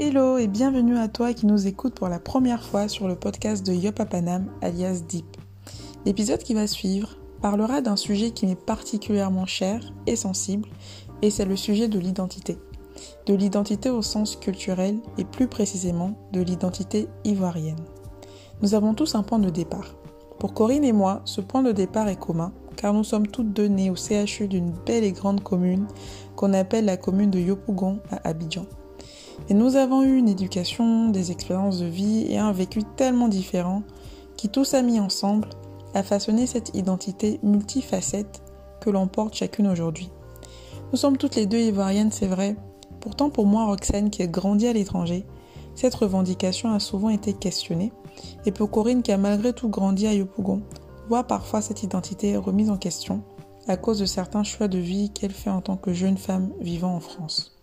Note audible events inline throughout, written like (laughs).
Hello et bienvenue à toi qui nous écoute pour la première fois sur le podcast de Yopapanam alias Deep. L'épisode qui va suivre parlera d'un sujet qui m'est particulièrement cher et sensible et c'est le sujet de l'identité. De l'identité au sens culturel et plus précisément de l'identité ivoirienne. Nous avons tous un point de départ. Pour Corinne et moi, ce point de départ est commun car nous sommes toutes deux nées au CHU d'une belle et grande commune qu'on appelle la commune de Yopougon à Abidjan. Et nous avons eu une éducation, des expériences de vie et un vécu tellement différent qui tous a mis ensemble a façonné cette identité multifacette que l'on porte chacune aujourd'hui. Nous sommes toutes les deux ivoiriennes, c'est vrai. Pourtant, pour moi, Roxane, qui a grandi à l'étranger, cette revendication a souvent été questionnée. Et pour Corinne, qui a malgré tout grandi à Yopougon, voit parfois cette identité remise en question à cause de certains choix de vie qu'elle fait en tant que jeune femme vivant en France.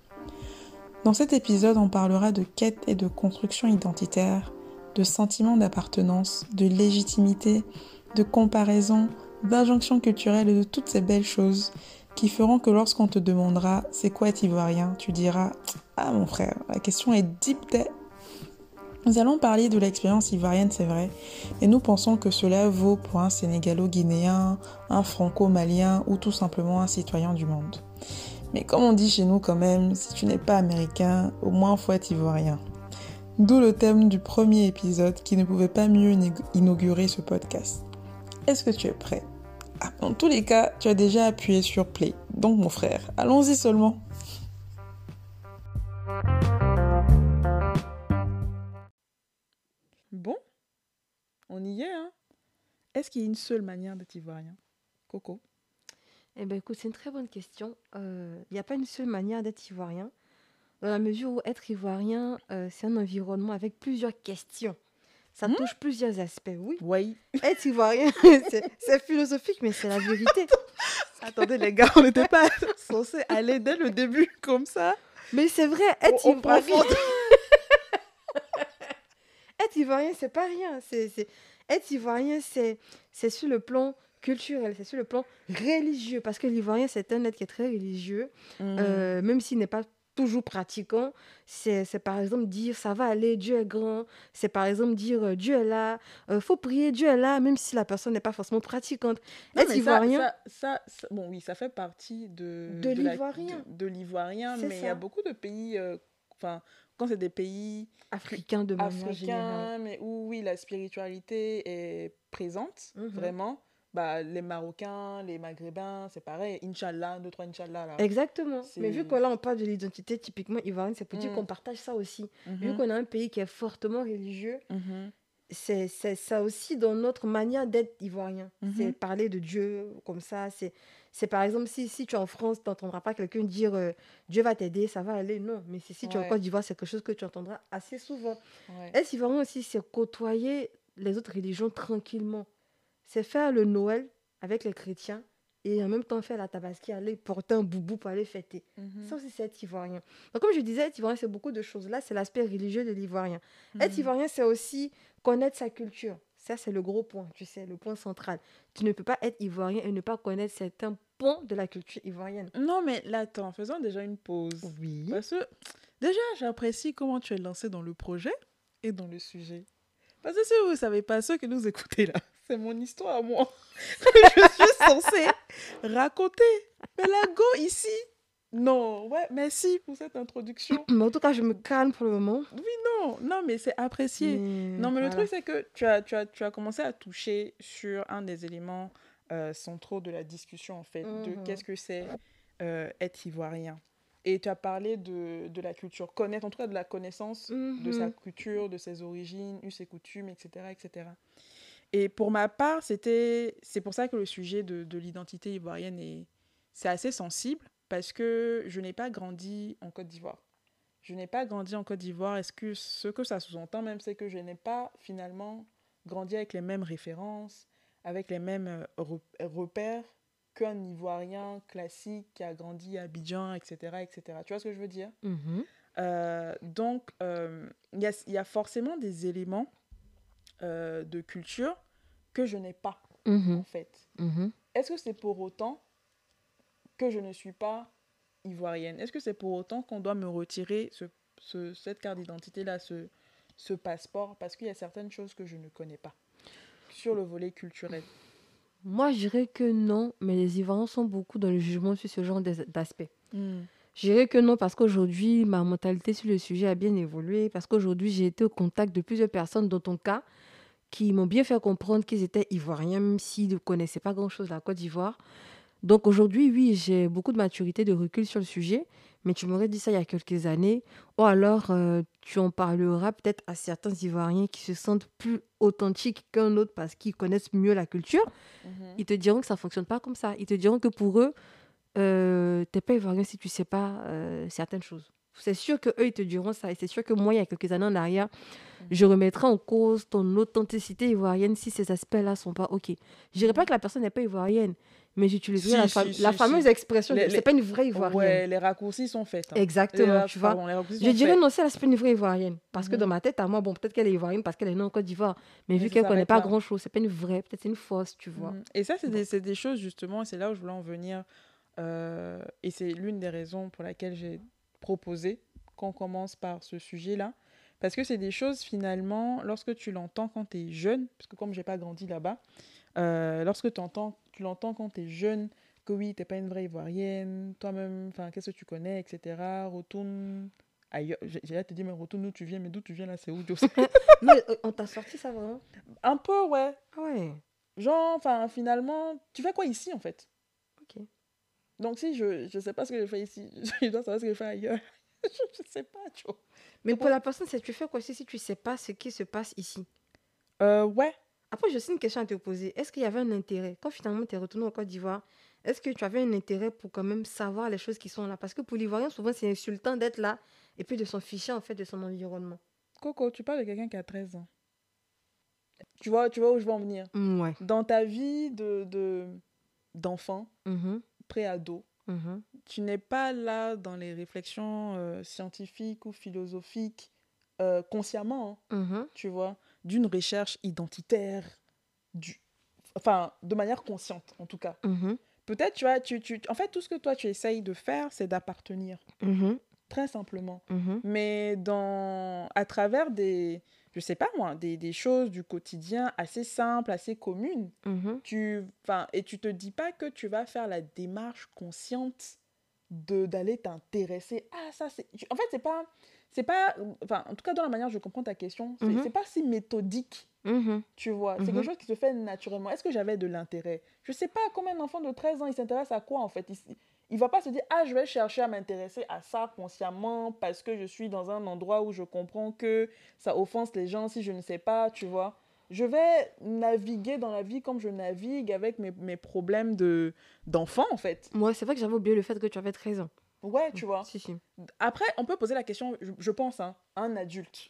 Dans cet épisode, on parlera de quête et de construction identitaire, de sentiment d'appartenance, de légitimité, de comparaison, d'injonction culturelle et de toutes ces belles choses qui feront que lorsqu'on te demandera c'est quoi être ivoirien, tu diras Ah mon frère, la question est deep Nous allons parler de l'expérience ivoirienne, c'est vrai, et nous pensons que cela vaut pour un Sénégalo-Guinéen, un Franco-Malien ou tout simplement un citoyen du monde. Mais comme on dit chez nous quand même, si tu n'es pas américain, au moins faut être ivoirien. D'où le thème du premier épisode qui ne pouvait pas mieux inaugurer ce podcast. Est-ce que tu es prêt? Ah, Dans tous les cas, tu as déjà appuyé sur play. Donc mon frère, allons-y seulement. Bon, on y est, hein Est-ce qu'il y a une seule manière d'être ivoirien? Coco? Eh bien écoute, c'est une très bonne question. Il euh, n'y a pas une seule manière d'être ivoirien, dans la mesure où être ivoirien, euh, c'est un environnement avec plusieurs questions. Ça hmm? touche plusieurs aspects, oui. Oui. (laughs) Être ivoirien, (laughs) c'est philosophique, mais c'est la vérité. Attendez, les gars, on n'était pas (laughs) censé aller dès le début comme ça. Mais c'est vrai, être ivoirien. être ivoirien, c'est pas rien. C'est, Être ivoirien, c'est, c'est sur le plan culturel, c'est sur le plan religieux, parce que l'ivoirien, c'est un être qui est très religieux, hmm. euh, même s'il n'est pas toujours pratiquant, c'est par exemple dire ça va aller, Dieu est grand. C'est par exemple dire euh, Dieu est là. Il euh, faut prier, Dieu est là, même si la personne n'est pas forcément pratiquante. Est-ce ivoirien ça, ça, bon, oui, ça fait partie de, de, l'ivoirien. De, l'ivoirien, mais il y a beaucoup de pays, euh, enfin, quand c'est des pays africains de manière mais où oui, la spiritualité est présente, mhm. vraiment bah, les Marocains, les Maghrébins, c'est pareil. Inch'Allah, deux, trois Inch'Allah. Là. Exactement. Mais vu que là, on parle de l'identité typiquement ivoirienne, c'est pour dire mm. qu'on partage ça aussi. Vu mm-hmm. qu'on a un pays qui est fortement religieux, mm-hmm. c'est ça aussi dans notre manière d'être ivoirien. Mm-hmm. C'est parler de Dieu comme ça. C'est par exemple, si, si tu es en France, tu n'entendras pas quelqu'un dire euh, Dieu va t'aider, ça va aller. Non. Mais si, si tu es en Côte d'Ivoire, c'est quelque chose que tu entendras assez souvent. Être ivoirien aussi, c'est côtoyer les autres religions tranquillement? C'est faire le Noël avec les chrétiens et en même temps faire la tabaski, aller porter un boubou pour aller fêter. Mhm. Ça aussi, c'est être ivoirien. Donc, comme je disais, être ivoirien, c'est beaucoup de choses. Là, c'est l'aspect religieux de l'ivoirien. Mhm. Être ivoirien, c'est aussi connaître sa culture. Ça, c'est le gros point, tu sais, le point central. Tu ne peux pas être ivoirien et ne pas connaître certains points de la culture ivoirienne. Non, mais là, attends, faisons déjà une pause. Oui. Parce que, déjà, j'apprécie comment tu es lancé dans le projet et dans le sujet. Parce que si vous ne savez pas, ceux que nous écoutez là, c'est mon histoire, moi. (laughs) je suis censée raconter. Mais la go ici, non, ouais, merci pour cette introduction. Mais en tout cas, je me calme pour le moment. Oui, non, non, mais c'est apprécié. non, mais le truc, c'est que tu as, tu, as, tu as commencé à toucher sur un des éléments euh, centraux de la discussion, en fait, de mhm. qu'est-ce que c'est euh, être ivoirien. Et tu as parlé de, de, la culture, connaître, en tout cas de la connaissance de sa mhm. culture, de ses origines, ses coutumes, etc., etc. Et pour ma part, c'était, c'est pour ça que le sujet de, de l'identité ivoirienne est, c'est assez sensible parce que je n'ai pas grandi en Côte d'Ivoire. Je n'ai pas grandi en Côte d'Ivoire. Est-ce que ce que ça sous-entend même, c'est que je n'ai pas finalement grandi avec les mêmes références, avec les mêmes euh, repères qu'un Ivoirien classique qui a grandi à Abidjan, etc., etc. Tu vois ce que je veux dire? Mm-hmm. euh, Donc, euh, il y, a, forcément des éléments de culture que je n'ai pas, mhm. en fait. Mhm. Est-ce que c'est pour autant que je ne suis pas ivoirienne? Est-ce que c'est pour autant qu'on doit me retirer ce ce, cette carte d'identité-là, ce, ce passeport, parce qu'il y a certaines choses que je ne connais pas sur le volet culturel. Moi, je dirais que non, mais les Ivoiriens sont beaucoup dans le jugement sur ce genre d'aspect. Hmm. Je dirais que non, parce qu'aujourd'hui, ma mentalité sur le sujet a bien évolué, parce qu'aujourd'hui, j'ai été au contact de plusieurs personnes, dans ton cas, qui m'ont bien fait comprendre qu'ils étaient Ivoiriens, même s'ils ne connaissaient pas grand-chose de la Côte d'Ivoire. Donc aujourd'hui, oui, j'ai beaucoup de maturité, de recul sur le sujet, mais tu m'aurais dit ça il y a quelques années, ou alors euh, tu en parleras peut-être à certains Ivoiriens qui se sentent plus authentiques qu'un autre parce qu'ils connaissent mieux la culture. Mhm. Ils te diront que ça ne fonctionne pas comme ça. Ils te diront que pour eux, euh, tu n'es pas Ivoirien si tu ne sais pas euh, certaines choses. C'est sûr qu'eux, ils te diront ça. Et c'est sûr que moi, il y a quelques années en arrière, mhm. je remettrai en cause ton authenticité ivoirienne si ces aspects-là sont pas OK. Je dirais pas que la personne n'est pas ivoirienne, mais j'utiliserai la, fameuse expression c'est pas une vraie ivoirienne. Ouais, les raccourcis sont faits. Hein. Exactement, tu vois. je dirais non, c'est pas une vraie ivoirienne. Parce que dans ma tête, à moi, bon, peut-être qu'elle est ivoirienne parce qu'elle est née en Côte d'Ivoire. Mais, vu qu'elle connaît pas grand-chose, c'est pas une vraie, peut-être c'est une fausse, tu vois. Et ça, c'est des, des, choses, justement, et c'est là où je voulais en venir. Euh, et c'est l'une des raisons pour laquelle j'ai proposé qu'on commence par ce sujet-là. Parce que c'est des choses, finalement, lorsque tu l'entends quand tu es jeune, parce que comme j'ai pas grandi là-bas, euh, lorsque tu entends tu l'entends quand tu es jeune, que oui, tu n'es pas une vraie Ivoirienne, toi-même, enfin, qu'est-ce que tu connais, etc. Retourne ailleurs. J'ai te dire, mais retourne où tu viens, mais d'où tu viens là, c'est où, (laughs) euh, on t'a sorti ça vraiment? Un peu, ouais. Ah ouais. Genre, enfin, finalement, tu fais quoi ici, en fait? Ok. Donc, si je ne sais pas ce que je fais ici, (laughs) je dois savoir ce que je fais ailleurs. (laughs) je ne sais pas, tu vois. Mais pour la personne, c'est tu fais quoi ici si tu ne sais pas ce qui se passe ici? Euh, Ouais, après, j'ai aussi une question à te poser. Est-ce qu'il y avait un intérêt? Quand finalement tu es retourné en Côte d'Ivoire, est-ce que tu avais un intérêt pour quand même savoir les choses qui sont là? Parce que pour l'Ivoirien, souvent, c'est insultant d'être là et puis de s'en ficher en fait de son environnement. Coco, tu parles de quelqu'un qui a 13 ans. Tu vois, tu vois où je veux en venir mm, ouais. Dans ta vie de d'enfant, de, mm-hmm. Pré-ado, mm-hmm. tu n'es pas là dans les réflexions euh, scientifiques ou philosophiques euh, consciemment, hein, mm-hmm. tu vois d'une recherche identitaire, du... enfin, de manière consciente en tout cas. Mm-hmm. Peut-être, tu vois, tu, tu, en fait, tout ce que toi tu essayes de faire, c'est d'appartenir. Mm-hmm. Très simplement. Mais dans, à travers des, je sais pas moi, des, des choses du quotidien assez simples, assez communes, tu, et tu te dis pas que tu vas faire la démarche consciente de d'aller t'intéresser ah ça. C'est en fait c'est pas c'est pas enfin en tout cas dans la manière dont je comprends ta question c'est mm pas si méthodique mhm. tu vois. C'est quelque mhm. chose qui se fait naturellement. Est-ce que j'avais de l'intérêt? Je sais pas combien d'enfants de 13 ans ils s'intéressent à quoi en fait? Il va pas se dire ah je vais chercher à m'intéresser à ça consciemment parce que je suis dans un endroit où je comprends que ça offense les gens si je ne sais pas tu vois je vais naviguer dans la vie comme je navigue avec mes, mes problèmes de d'enfant en fait moi c'est vrai que j'avais oublié le fait que tu avais 13 ans Ouais, tu vois. Si, si. Après, on peut poser la question, je, pense, hein, un adulte.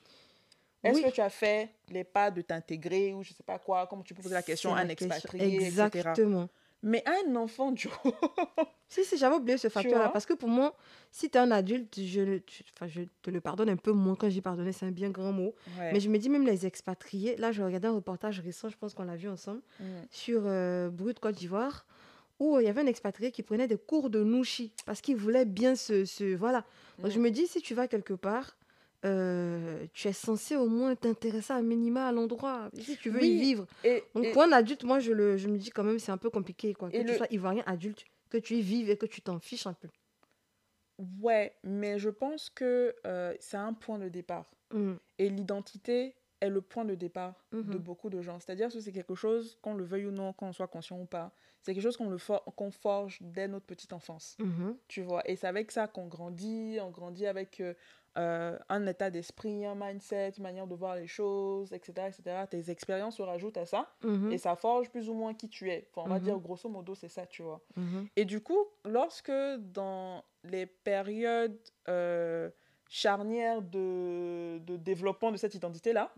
Est-ce que tu as fait les pas de t'intégrer ou je sais pas quoi, comme tu peux poser la question à un expatrié, Exactement. Mais un enfant, du (laughs) si, si, j'avais oublié ce facteur-là. Parce que pour moi, si tu es un adulte, je, je te le pardonne un peu moins. Quand j'ai pardonné, c'est un bien grand mot. Mais je me dis, même les expatriés, là, je regardais un reportage récent, je pense qu'on l'a vu ensemble, mm. sur euh, Brut Côte d'Ivoire où il y avait un expatrié qui prenait des cours de nouchi parce qu'il voulait bien se... se voilà. Donc je me dis, si tu vas quelque part, euh, tu es censé au moins t'intéresser à minima à l'endroit, si tu veux y vivre. Et, Donc pour un adulte, moi, je, le, je me dis quand même, c'est un peu compliqué. Quoi. Que tu sois ivoirien adulte, que tu y vives et que tu t'en fiches un peu. Ouais, mais je pense que euh, c'est un point de départ. Mmh. Et l'identité, est le point de départ de mhm. beaucoup de gens. C'est-à-dire que c'est quelque chose, qu'on le veuille ou non, qu'on soit conscient ou pas, c'est quelque chose qu'on le qu'on forge dès notre petite enfance. Mhm. Tu vois, et c'est avec ça qu'on grandit, on grandit avec euh, euh, un état d'esprit, un mindset, une manière de voir les choses, etc. etc. Tes expériences se rajoutent à ça mhm. et ça forge plus ou moins qui tu es. on va dire grosso modo, c'est ça, tu vois. Et du coup, lorsque dans les périodes... Euh, charnières de, de développement de cette identité-là,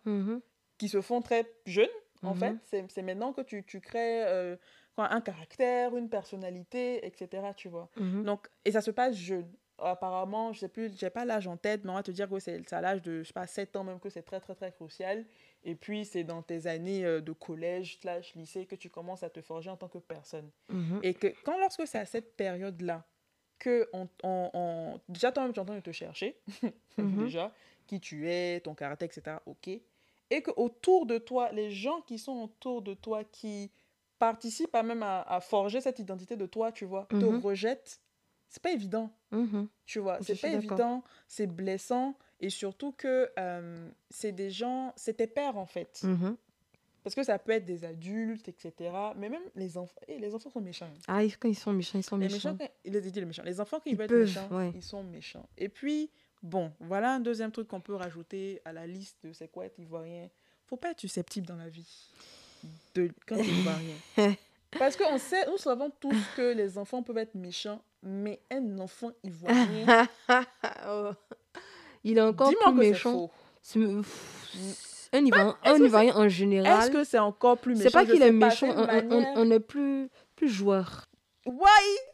qui se font très jeunes, en fait. C'est maintenant que tu, tu crées euh, un caractère, une personnalité, etc., tu vois. Donc, et ça se passe jeune. Apparemment, je sais plus, j'ai pas l'âge en tête, mais on va te dire que c'est à l'âge de, je sais pas, 7 ans même que c'est très, très, très crucial. Et puis, c'est dans tes années euh, de collège, slash lycée, que tu commences à te forger en tant que personne. Et que quand, lorsque c'est à cette période-là, que on, déjà toi-même tu es en train de te chercher, (laughs) mhm. déjà, qui tu es, ton caractère, etc. Ok. Et que autour de toi, les gens qui sont autour de toi, qui participent à même à, forger cette identité de toi, tu vois, te mhm. rejettent, c'est pas évident. Mhm. Tu vois, c'est pas évident, c'est blessant. Et surtout que euh, c'est des gens, c'est tes pères en fait. Parce que ça peut être des adultes, etc. Mais même les enfants. Et eh, les enfants sont méchants. Ah, quand ils sont méchants, ils sont méchants. Les, méchants, les, les, méchants. les enfants qui veulent être méchants, ils sont méchants. Et puis, bon, voilà un deuxième truc qu'on peut rajouter à la liste de c'est quoi être ivoirien. Faut pas être susceptible dans la vie de, quand tu es ivoirien. (laughs) Parce qu'on sait, nous savons tous que les enfants peuvent être méchants, mais un enfant ivoirien. (laughs) oh. Il est encore plus méchant. Un Ivoirien, un Ivoirien en général. Est-ce que c'est encore plus méchant C'est pas qu'il est méchant, on, on, est plus, plus joueur. Ouais,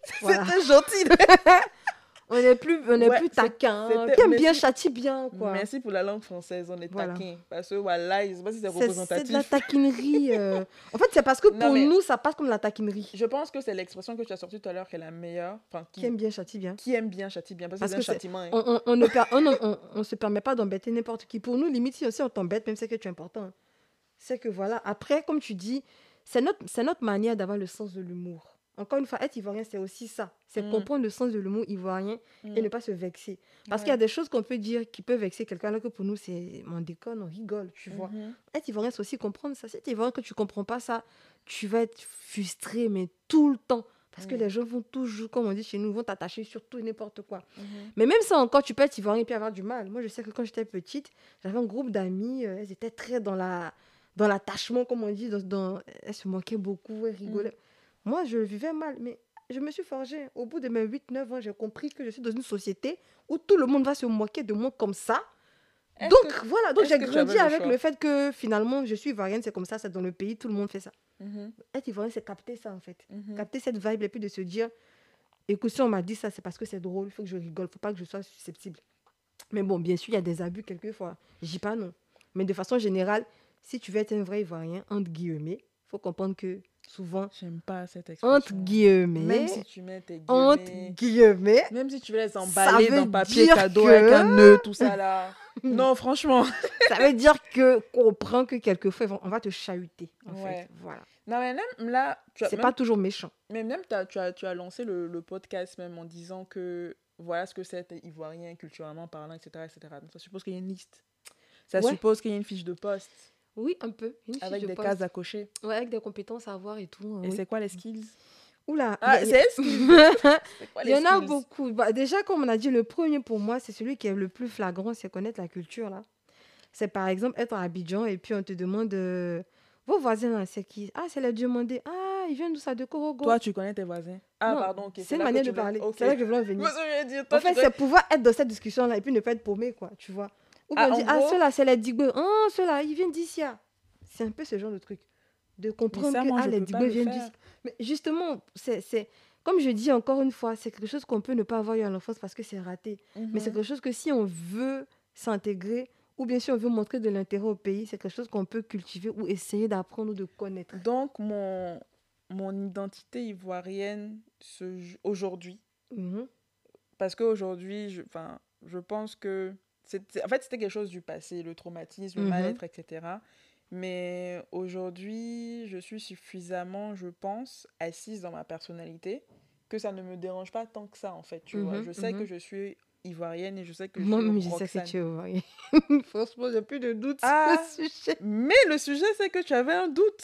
(laughs) c'était gentil. (laughs) On est plus, on est plus taquin. Qui aime bien châtie bien, quoi. Merci pour la langue française, on est taquin. Parce que voilà, je sais pas si c'est représentatif. C'est de la taquinerie. Euh. (laughs) En fait, c'est parce que pour nous, ça passe comme la taquinerie. Je pense que c'est l'expression que tu as sortie tout à l'heure qui est la meilleure. Enfin, qui... aime bien châtie bien. Qui aime bien châtie bien. Parce, que c'est un châtiment. Hein. On, on, ne on, on, se permet pas d'embêter n'importe qui. Pour nous, limite, si on t'embête, même si c'est que tu es important. C'est que voilà. Après, comme tu dis, c'est notre, notre manière d'avoir le sens de l'humour. Encore une fois, être ivoirien, c'est aussi ça. C'est mm. comprendre le sens de le mot ivoirien et mm. ne pas se vexer. Parce qu'il y a des choses qu'on peut dire qui peuvent vexer quelqu'un, alors que pour nous, c'est mon déconne, on rigole, tu vois. Mm-hmm. Être ivoirien, c'est aussi comprendre ça. Si tu es ivoirien que tu comprends pas ça, tu vas être frustré, mais tout le temps. Parce que mm. les gens vont toujours, comme on dit chez nous, vont t'attacher sur tout et n'importe quoi. Mm-hmm. Mais même ça encore, tu peux être ivoirien et puis avoir du mal. Moi, je sais que quand j'étais petite, j'avais un groupe d'amis, euh, elles étaient très dans la dans l'attachement, comme on dit, dans, elles se moquaient beaucoup, elles rigolaient. Moi, je vivais mal, mais je me suis forgée. Au bout de mes 8-9 ans, j'ai compris que je suis dans une société où tout le monde va se moquer de moi comme ça. Donc voilà, donc j'ai grandi avec le, fait que finalement je suis ivoirienne, c'est comme ça, c'est dans le pays, tout le monde fait ça. Mm Être ivoirienne, c'est capter ça en fait. Mhm. Capter cette vibe et puis de se dire, écoute, si on m'a dit ça, c'est parce que c'est drôle, il faut que je rigole, il faut pas que je sois susceptible. Mais bon, bien sûr, il y a des abus quelquefois, je dis pas non. Mais de façon générale, si tu veux être un vrai ivoirien, entre guillemets, il faut comprendre que souvent. J'aime pas cette expression. Entre guillemets. Même si tu mets tes guillemets. Entre guillemets. Même si tu veux les emballer dans papier cadeau avec un nœud, tout ça là. (laughs) non, franchement. (laughs) ça veut dire que comprends que quelquefois on va te chahuter. En fait. Voilà. Non, mais même là. C'est pas toujours méchant. Mais même as, tu, as, tu as lancé le, le, podcast même en disant que voilà ce que c'est ivoirien culturellement parlant, etc. etc. Donc ça suppose qu'il y a une liste. Ça suppose qu'il y a une fiche de poste. Oui, un peu. avec des cases à cocher. Ouais, avec des compétences à avoir et tout. Hein, et c'est quoi les skills? Oula, ah, c'est (laughs) Il y en a beaucoup. Bah, déjà, comme on a dit, le premier pour moi, c'est celui qui est le plus flagrant, c'est connaître la culture. là. C'est par exemple être à Abidjan et puis on te demande euh, vos voisins, c'est qui? Ah, c'est les demandés. Ah, ils viennent d'où ça? De Korogo. Toi, tu connais tes voisins? Ah, pardon. C'est une manière de parler. C'est là que je veux en venir. (laughs) en fait, c'est pouvoir être dans cette discussion-là et puis ne pas être paumé, quoi, tu vois. Ou ah, on dit, ah, ceux-là, c'est les Digbo. Ah, ceux-là, ils viennent d'ici. C'est un peu ce genre de truc. De comprendre que ah, les Digbo viennent d'ici. Mais justement, c'est. Comme je dis encore une fois, c'est quelque chose qu'on peut ne pas avoir eu à l'enfance parce que c'est raté. Mais c'est mhm. quelque chose que si on veut s'intégrer, ou bien si on veut montrer de l'intérêt au pays, c'est quelque chose qu'on peut cultiver ou essayer d'apprendre ou de connaître. Donc, mon, mon identité ivoirienne aujourd'hui, mhm. parce qu'aujourd'hui, je, je pense que en fait, c'était quelque chose du passé, le traumatisme, le mhm. mal-être, etc. Mais aujourd'hui, je suis suffisamment, je pense, assise dans ma personnalité que ça ne me dérange pas tant que ça, en fait. Tu vois, mhm, je sais que mhm. je suis ivoirienne et je sais que je Moi-même, je sais que tu es ivoirienne. (laughs) Franchement, j'ai plus de doute ah, sur le sujet. Mais le sujet, c'est que tu avais un doute.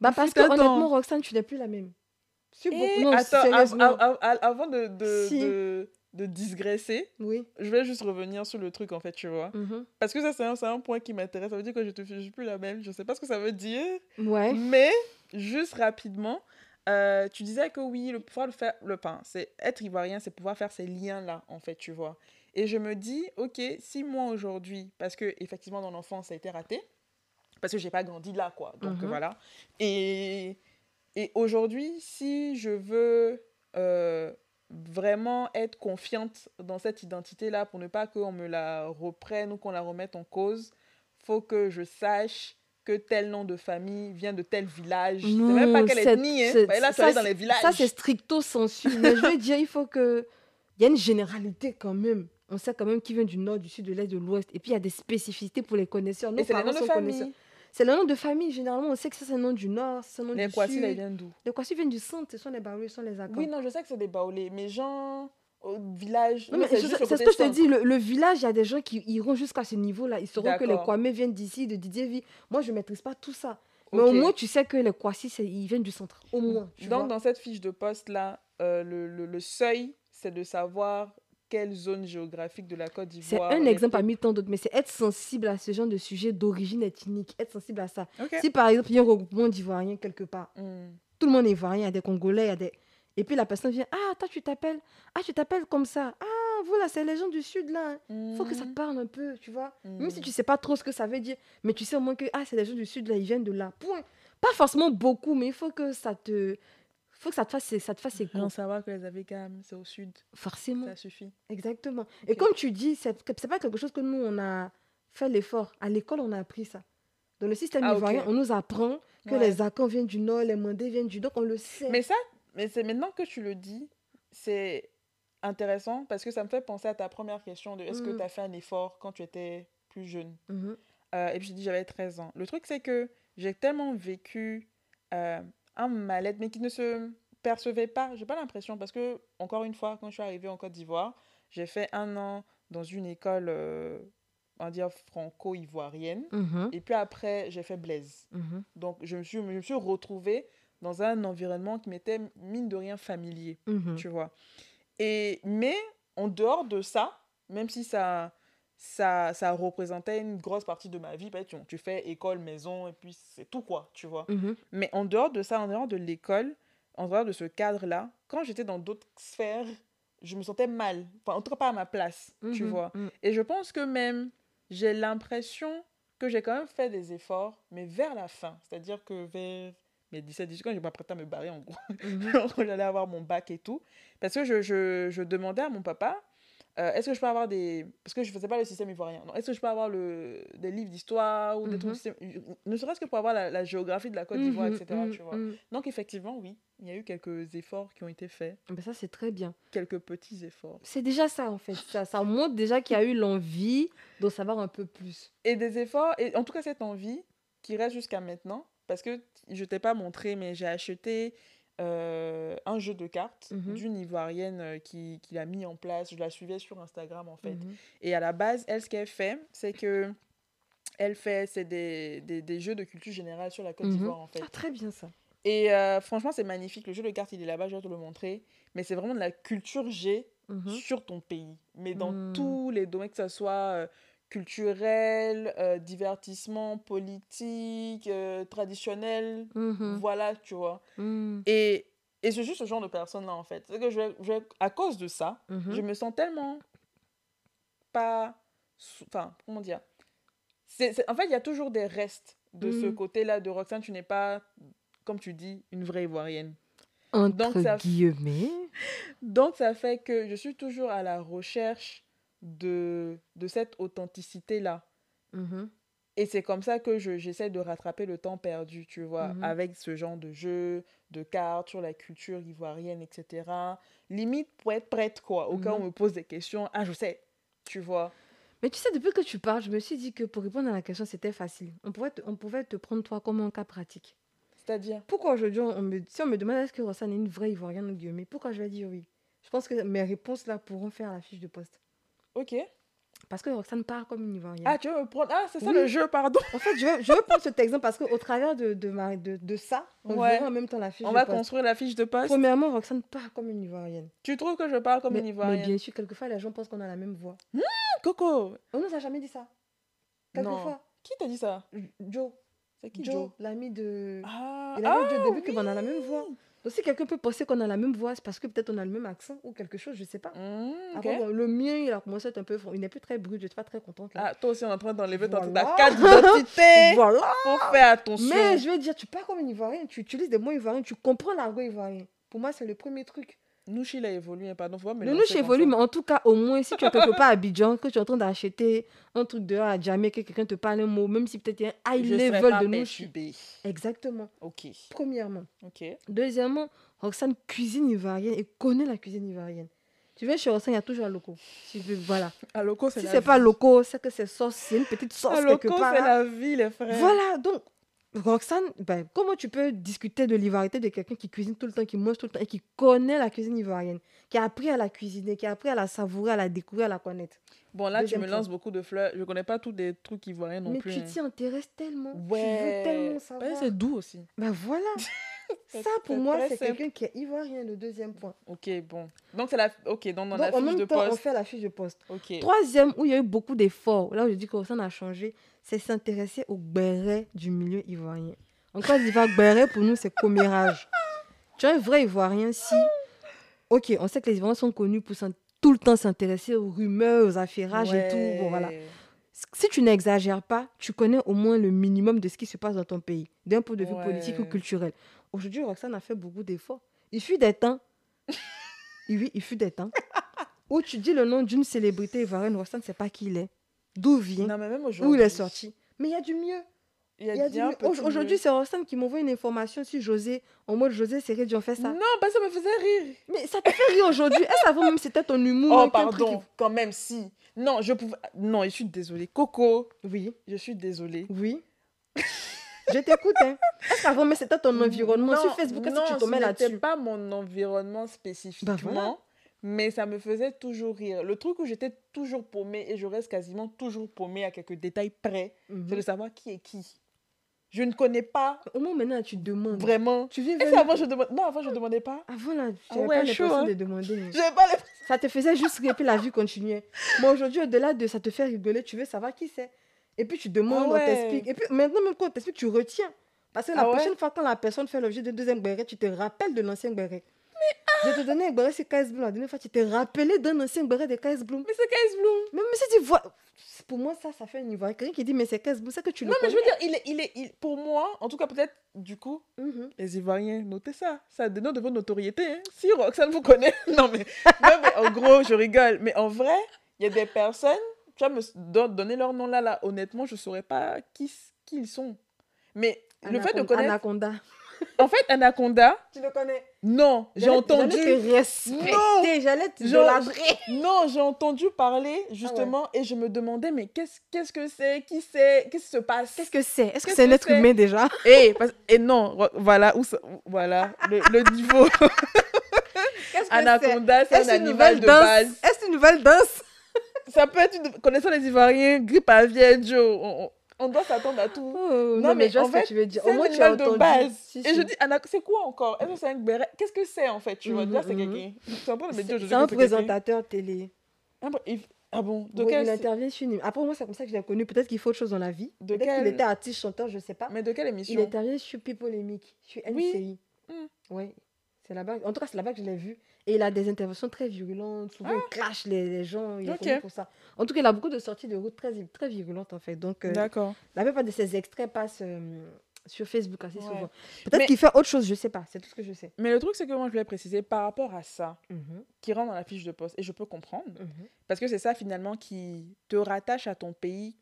Bah, parce que honnêtement, Roxane, tu n'es plus la même. non, attends, avant de, de de digresser, oui. je vais juste revenir sur le truc, en fait, tu vois. Mhm. Parce que ça, c'est un, un, point qui m'intéresse. Ça veut dire que je te suis plus la même. Je sais pas ce que ça veut dire. Ouais. Mais, juste rapidement, euh, tu disais que oui, le pouvoir le faire, le pain, c'est être ivoirien, c'est pouvoir faire ces liens-là, en fait, tu vois. Et je me dis, ok, si moi aujourd'hui, parce que effectivement dans l'enfance ça a été raté, parce que j'ai pas grandi là, quoi. Donc mhm. voilà. Et, et aujourd'hui, si je veux euh, vraiment être confiante dans cette identité-là pour ne pas qu'on me la reprenne ou qu'on la remette en cause. faut que je sache que tel nom de famille vient de tel village. C'est même pas quelle ethnie. Hein. Là, ça, dans les villages. Ça, c'est stricto sensu. Mais je veux dire, il faut que il y a une généralité quand même. On sait quand même qui vient du nord, du sud, de l'est, de l'ouest. Et puis il y a des spécificités pour les connaisseurs. et c'est les noms de famille. C'est le nom de famille, généralement. On sait que c'est un nom du nord, c'est un nom les du Kwasi, sud. Les viennent d'où? Les Kwasi viennent du centre, ce sont les Baoulés, ce sont les Akans. Oui, non, je sais que c'est des Baoulés, mais genre au village. c'est ce que je te dis. Le, village, il y a des gens qui iront jusqu'à ce niveau-là. Ils sauront que les Kwame viennent d'ici, de Didier Moi, je ne maîtrise pas tout ça. Mais au moins, tu sais que les Kwasi, ils viennent du centre. Au moins. Donc, dans cette fiche de poste-là, euh, le, le, le, seuil, c'est de savoir quelle zone géographique de la Côte d'Ivoire. C'est un exemple parmi tant d'autres, mais c'est être sensible à ce genre de sujet d'origine ethnique, être sensible à ça. Si par exemple, il y a un regroupement d'Ivoiriens quelque part, hmm. tout le monde est Ivoirien, il y a des Congolais, il y a des... Et puis la personne vient, ah, toi tu t'appelles, ah, tu t'appelles comme ça, ah, voilà, c'est les gens du Sud là. Il faut que ça te hmm. parle un peu, tu vois. Même si hmm. tu sais pas trop ce que ça veut dire, mais tu sais au moins que, ah, c'est les gens du Sud là, ils viennent de là. Point. Pas forcément beaucoup, mais il faut que ça te faut que ça te fasse, ça te fasse écho. savoir que les Avegam, c'est au sud. Forcément. Ça suffit. Exactement. Et comme tu dis, c'est pas quelque chose que nous, on a fait l'effort. À l'école, on a appris ça. Dans le système ah, ivoirien, on nous apprend que les Akans viennent du nord, les Mandés viennent du nord, on le sait. Mais ça, mais c'est maintenant que tu le dis, c'est intéressant parce que ça me fait penser à ta première question de est-ce que mm. tu as fait un effort quand tu étais plus jeune? Mm-hmm. euh, Et puis j'ai dit j'avais 13 ans. Le truc, c'est que j'ai tellement vécu euh, un mal-être, mais qui ne se percevait pas. J'ai pas l'impression, parce que, encore une fois, quand je suis arrivée en Côte d'Ivoire, j'ai fait un an dans une école, euh, on va dire, franco-ivoirienne. Mhm. Et puis après, j'ai fait Blaise. Mhm. Donc, je me, suis, je me suis retrouvée dans un environnement qui m'était, mine de rien, familier, mhm. tu vois. Et, mais, en dehors de ça, même si ça ça, ça représentait une grosse partie de ma vie. Tu, tu fais école, maison, et puis c'est tout, quoi, tu vois. Mhm. Mais en dehors de ça, en dehors de l'école, en dehors de ce cadre-là, quand j'étais dans d'autres sphères, je me sentais mal. Enfin, en tout cas, pas à ma place, tu mhm. vois. Mhm. Et je pense que même, j'ai l'impression que j'ai quand même fait des efforts, mais vers la fin. C'est-à-dire que vers mes 17, 18 ans, je m'apprêtais à me barrer, en gros. (laughs) j'allais avoir mon bac et tout. Parce que je, je, je demandais à mon papa, euh, est-ce que je peux avoir des. Parce que je ne faisais pas le système ivoirien. Est-ce que je peux avoir le... des livres d'histoire ou des trucs. Mhm. Ne serait-ce que pour avoir la, géographie de la Côte d'Ivoire, mhm, etc. tu vois. Mhm, Donc, effectivement, oui, il y a eu quelques efforts qui ont été faits. Ben ça, c'est très bien. Quelques petits efforts. C'est déjà ça, en fait. Ça, ça montre déjà qu'il y a eu l'envie d'en savoir un peu plus. Et des efforts, et en tout cas, cette envie qui reste jusqu'à maintenant. Parce que je ne t'ai pas montré, mais j'ai acheté euh, un jeu de cartes mhm. d'une Ivoirienne euh, qui, qui l'a mis en place. Je la suivais sur Instagram, en fait. Mhm. Et à la base, elle, ce qu'elle fait, c'est que elle fait c'est des, des, des, jeux de culture générale sur la Côte mhm. d'Ivoire, en fait. Ah, très bien ça. Et euh, franchement, c'est magnifique. Le jeu de cartes, il est là-bas, je vais te le montrer. Mais c'est vraiment de la culture G sur ton pays. Mais dans tous les domaines, que ce soit culturel, euh, divertissement, politique, euh, traditionnel. Mhm. Voilà, tu vois. Mhm. Et, et c'est juste ce genre de personne-là, en fait. C'est que je, je, à cause de ça, mhm. je me sens tellement pas. Enfin, comment dire? C'est, En fait, il y a toujours des restes de ce côté-là de Roxane. Tu n'es pas, comme tu dis, une vraie Ivoirienne. Entre Donc, ça, guillemets. (laughs) Donc, ça fait que je suis toujours à la recherche de, de cette authenticité-là. Mm-hmm. Et c'est comme ça que j'essaie de rattraper le temps perdu, tu vois, mm-hmm. avec ce genre de jeu, de cartes sur la culture ivoirienne, etc. Limite pour être prête, quoi, au cas où on mm-hmm. me pose des questions. Ah, je sais, tu vois. Mais tu sais, depuis que tu parles, je me suis dit que pour répondre à la question, c'était facile. On pouvait, te, on pouvait te prendre toi comme un cas pratique. C'est-à-dire? Pourquoi aujourd'hui, on me, si on me demande est-ce que Rossane est une vraie Ivoirienne, pourquoi je vais dire oui? Je pense que mes réponses là pourront faire la fiche de poste. Ok. Parce que Roxane parle comme une Ivoirienne. Ah, tu veux me prendre? Ah, c'est ça le jeu, pardon. En fait, je veux, je veux prendre cet exemple parce qu'au travers de, de, ma, de, de, ça, on verra en même temps la fiche on va construire la fiche de poste. Premièrement, Roxane parle comme une Ivoirienne. Tu trouves que je parle comme une Ivoirienne Mais bien sûr, quelquefois, les gens pensent qu'on a la même voix. Mmh, Coco On nous a jamais dit ça. Quelquefois. Qui t'a dit ça? Joe. C'est qui Joe, l'ami de. Ah, Il a ah, dit au début qu'on a la même voix. Donc, si quelqu'un peut penser qu'on a la même voix, c'est parce que peut-être on a le même accent ou quelque chose, je sais pas. Mmh, le mien, il a commencé à être un peu. Il n'est plus très brut, je suis pas très contente. Ah, toi aussi, on est en train d'enlever voilà. ta carte d'identité. (laughs) voilà. Faut faire attention. Mais je veux dire, tu parles comme une Ivoirienne, tu utilises des mots ivoiriens, tu comprends l'argot ivoirien. Pour moi, c'est le premier truc. Nouchi, il a évolué, hein, pardon. Faut le Nouchi évolue, mais en tout cas, au moins, si tu es quelque part à Abidjan, que tu es en train d'acheter un truc dehors à jamais, que quelqu'un te parle un mot, même si peut-être il y a un high level de Nouchi. Exactement. Ok. Premièrement. Ok. Deuxièmement, Roxane cuisine ivoirienne et connaît la cuisine ivoirienne. Tu viens chez Roxane, il y a toujours un loco. Tu veux, voilà. Un loco, c'est si la c'est pas loco, c'est que c'est sauce, c'est une petite sauce Un quelque loco, part. c'est là. la vie, les frères. Voilà, donc Roxane, ben, comment tu peux discuter de l'ivoirité de quelqu'un qui cuisine tout le temps, qui mange tout le temps et qui connaît la cuisine ivoirienne, qui a appris à la cuisiner, qui a appris à la savourer, à la découvrir, à la connaître? Bon, là, Deuxième tu me point. lances beaucoup de fleurs. Je connais pas tous des trucs ivoiriens non Mais plus. tu hein. t'y intéresses tellement, tu Ouais. veux tellement savoir. c'est doux aussi. Ben voilà. (laughs) Ça, pour moi, c'est quelqu'un qui est ivoirien, le deuxième point. Ok, bon. Donc, c'est la. Ok, donc dans Donc, la en fiche même de temps, on poste. fait la fiche de poste. Ok. Troisième, où il y a eu beaucoup d'efforts, là où je dis que Roxane a changé, c'est s'intéresser au béret du milieu ivoirien. En Côte d'Ivoire, béret, pour nous, c'est commérage. Tu es un vrai Ivoirien si... Ok, on sait que les Ivoiriens sont connus pour tout le temps s'intéresser aux rumeurs, aux affairages et tout. Bon, voilà. Ouais. Si tu n'exagères pas, tu connais au moins le minimum de ce qui se passe dans ton pays, d'un point de vue politique ou Ouais. culturel. Aujourd'hui, Roxane a fait beaucoup d'efforts. Il fut des temps. Oui, il fut des temps. Où tu dis le nom d'une célébrité ivoirienne, Roxane ne sait pas qui il est, d'où vient, Non, mais même où il est sorti? Mais il y a du mieux. Il y a, Il y a du Aujourd'hui, c'est Roxane qui m'envoie une information sur José. En mode José, c'est Rédi, on fait ça. Non, parce que ça me faisait rire. Mais ça te fait rire aujourd'hui. Est-ce avant même c'était ton humour Oh, truc pardon. Quand même, si. Non, je pouvais. Non, je suis désolée. Coco, Oui, je suis désolée. oui. Je t'écoute. Hein. Est-ce qu'avant même c'était ton environnement? Sur Facebook Est-ce que tu ce là-dessus? n'était pas mon environnement spécifiquement, Bah voilà. mais ça me faisait toujours rire. Le truc où j'étais toujours paumée et je reste quasiment toujours paumée à quelques détails près, Mhm. c'est de savoir qui est qui. Je ne connais pas Au moins maintenant, tu demandes. vraiment. Tu viens vers avant, je demande... Non, avant, je ne demandais pas. Avant, là, tu Ah n'avais ouais, pas l'impression hein. de demander. (laughs) mais pas les... Ça te faisait juste rire puis la vie continuait. Mais aujourd'hui, au-delà de ça te fait rigoler, tu veux savoir qui c'est. Et puis tu demandes, Ah on ouais. t'explique. Et puis maintenant, même quand on t'explique, tu retiens. Parce que la Ah ouais. prochaine fois, quand la personne fait l'objet d'un deuxième béret, tu te rappelles de l'ancien béret. Je te donnais un béret sur KS Bloom. La dernière fois, tu t'es rappelé d'un ancien béret de KS Bloom. Mais c'est Kais Bloom. Même si tu vois. Pour moi, ça, ça fait un Ivoirien. Quelqu'un qui dit, mais c'est KS Bloom, c'est que tu le Non, mais je veux dire, il est, il est, il- pour moi, en tout cas, peut-être, du coup, Mhm. les Ivoiriens, notez ça. Ça dénote de votre notoriété. hein. Si Roxane vous connaît. (laughs) non, mais, non, mais en gros, je rigole. Mais en vrai, il y a des personnes, tu vas me don- donner leur nom là, là. Honnêtement, je ne saurais pas qui, ils sont. Mais le fait de Anaconda- connaître. Anaconda. En fait, Anaconda, Tu le connais. non, j'ai entendu. J'allais te respecter. Non. J'allais te idolâtrer. Non, j'ai entendu parler justement et je me demandais, mais qu'est-ce qu'est-ce que c'est? Qui c'est? Qu'est-ce qui se passe? Qu'est-ce que c'est? Est-ce que c'est un que être c'est? humain déjà? Et, parce- et non, re- voilà, où ça- voilà le, le niveau. (laughs) Qu'est-ce que Anaconda, c'est un une animal nouvelle de danse base. Est-ce une nouvelle danse Ça peut être, une, connaissant les Ivoiriens, grippe aviaire, Joe. On, on- doit s'attendre à tout. Oh, Non, non, mais mais je vois en ce que fait, tu veux dire. Au moins, tu as de base. Si, Et je dis, c'est quoi encore? Est-ce que c'est un béret? Qu'est-ce que c'est en fait? Tu vois, déjà, c'est quelqu'un. C'est un présentateur télé. Ah bon, il- Ah bon De quel il intervient sur une... Après, moi, c'est comme ça que je l'ai connu. Peut-être qu'il faut autre chose dans la vie. De quel- était artiste, chanteur, je sais pas. Mais de quelle Il émission intervient sur Pipolémique, sur Oui. NCI. Mm. Oui. C'est là-bas. En tout cas, c'est là-bas que je l'ai vu. Et il a des interventions très virulentes. Souvent, il clash les, les gens. Il est Ah. Ok. connu pour ça. En tout cas, il a beaucoup de sorties de route très, très virulentes, en fait. Donc, euh, D'accord. la plupart de ses extraits passent euh, sur Facebook assez Ouais. souvent. Peut-être Mais- qu'il fait autre chose, je sais pas. C'est tout ce que je sais. Mais le truc, c'est que moi, je voulais préciser par rapport à ça, Mhm, qui rentre dans la fiche de poste, et je peux comprendre, mhm. parce que c'est ça finalement qui te rattache à ton pays,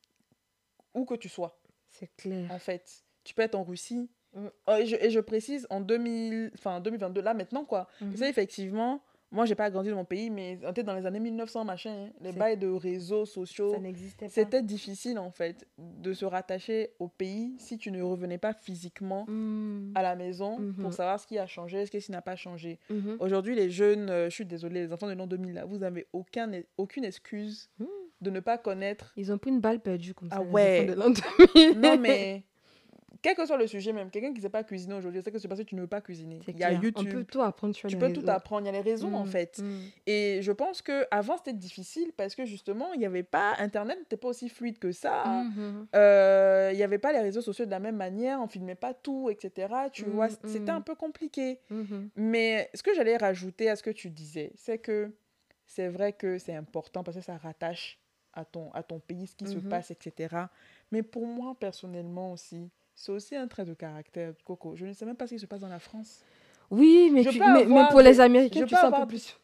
où que tu sois, C'est clair. en fait. Tu peux être en Russie. Mm. Oh, et, je, et je précise, en 2000, enfin, 2022, là maintenant, quoi. Tu sais, effectivement, moi, j'ai pas grandi dans mon pays, mais était dans les années 1900, machin, hein, les bails de réseaux sociaux. Ça n'existait pas. C'était difficile, en fait, de se rattacher au pays si tu ne revenais pas physiquement Mhm, à la maison Mhm. pour savoir ce qui a changé, ce qui n'a pas changé. mhm. Aujourd'hui, les jeunes, euh, je suis désolée, les enfants de l'an 2000, là, vous n'avez aucun, aucune excuse Mhm. de ne pas connaître. Ils ont pris une balle perdue comme Ah ça. les ouais. enfants de l'an 2000. Non, mais quel que soit le sujet, même quelqu'un qui ne sait pas cuisiner aujourd'hui, c'est que c'est parce que tu ne veux pas cuisiner. Il y a clair. On YouTube. peut tout apprendre sur Tu les peux réseaux. tout apprendre, il y a les raisons en Mhm, fait. mhm. Et je pense que avant c'était difficile parce que justement, il n'y avait pas Internet, n'était pas aussi fluide que ça. Mhm. Euh, Il n'y avait pas les réseaux sociaux de la même manière, on filmait pas tout, etc. Tu vois, c'était un peu compliqué. Mais ce que j'allais rajouter à ce que tu disais, c'est que c'est vrai que c'est important parce que ça rattache à ton, à ton pays, ce qui se Mhm. passe, etc. Mais pour moi, personnellement aussi, c'est aussi un trait de caractère, Coco. Je ne sais même pas ce qui se passe dans la France. Oui, mais, tu- mais, mais pour les Américains, tu sais un peu plus.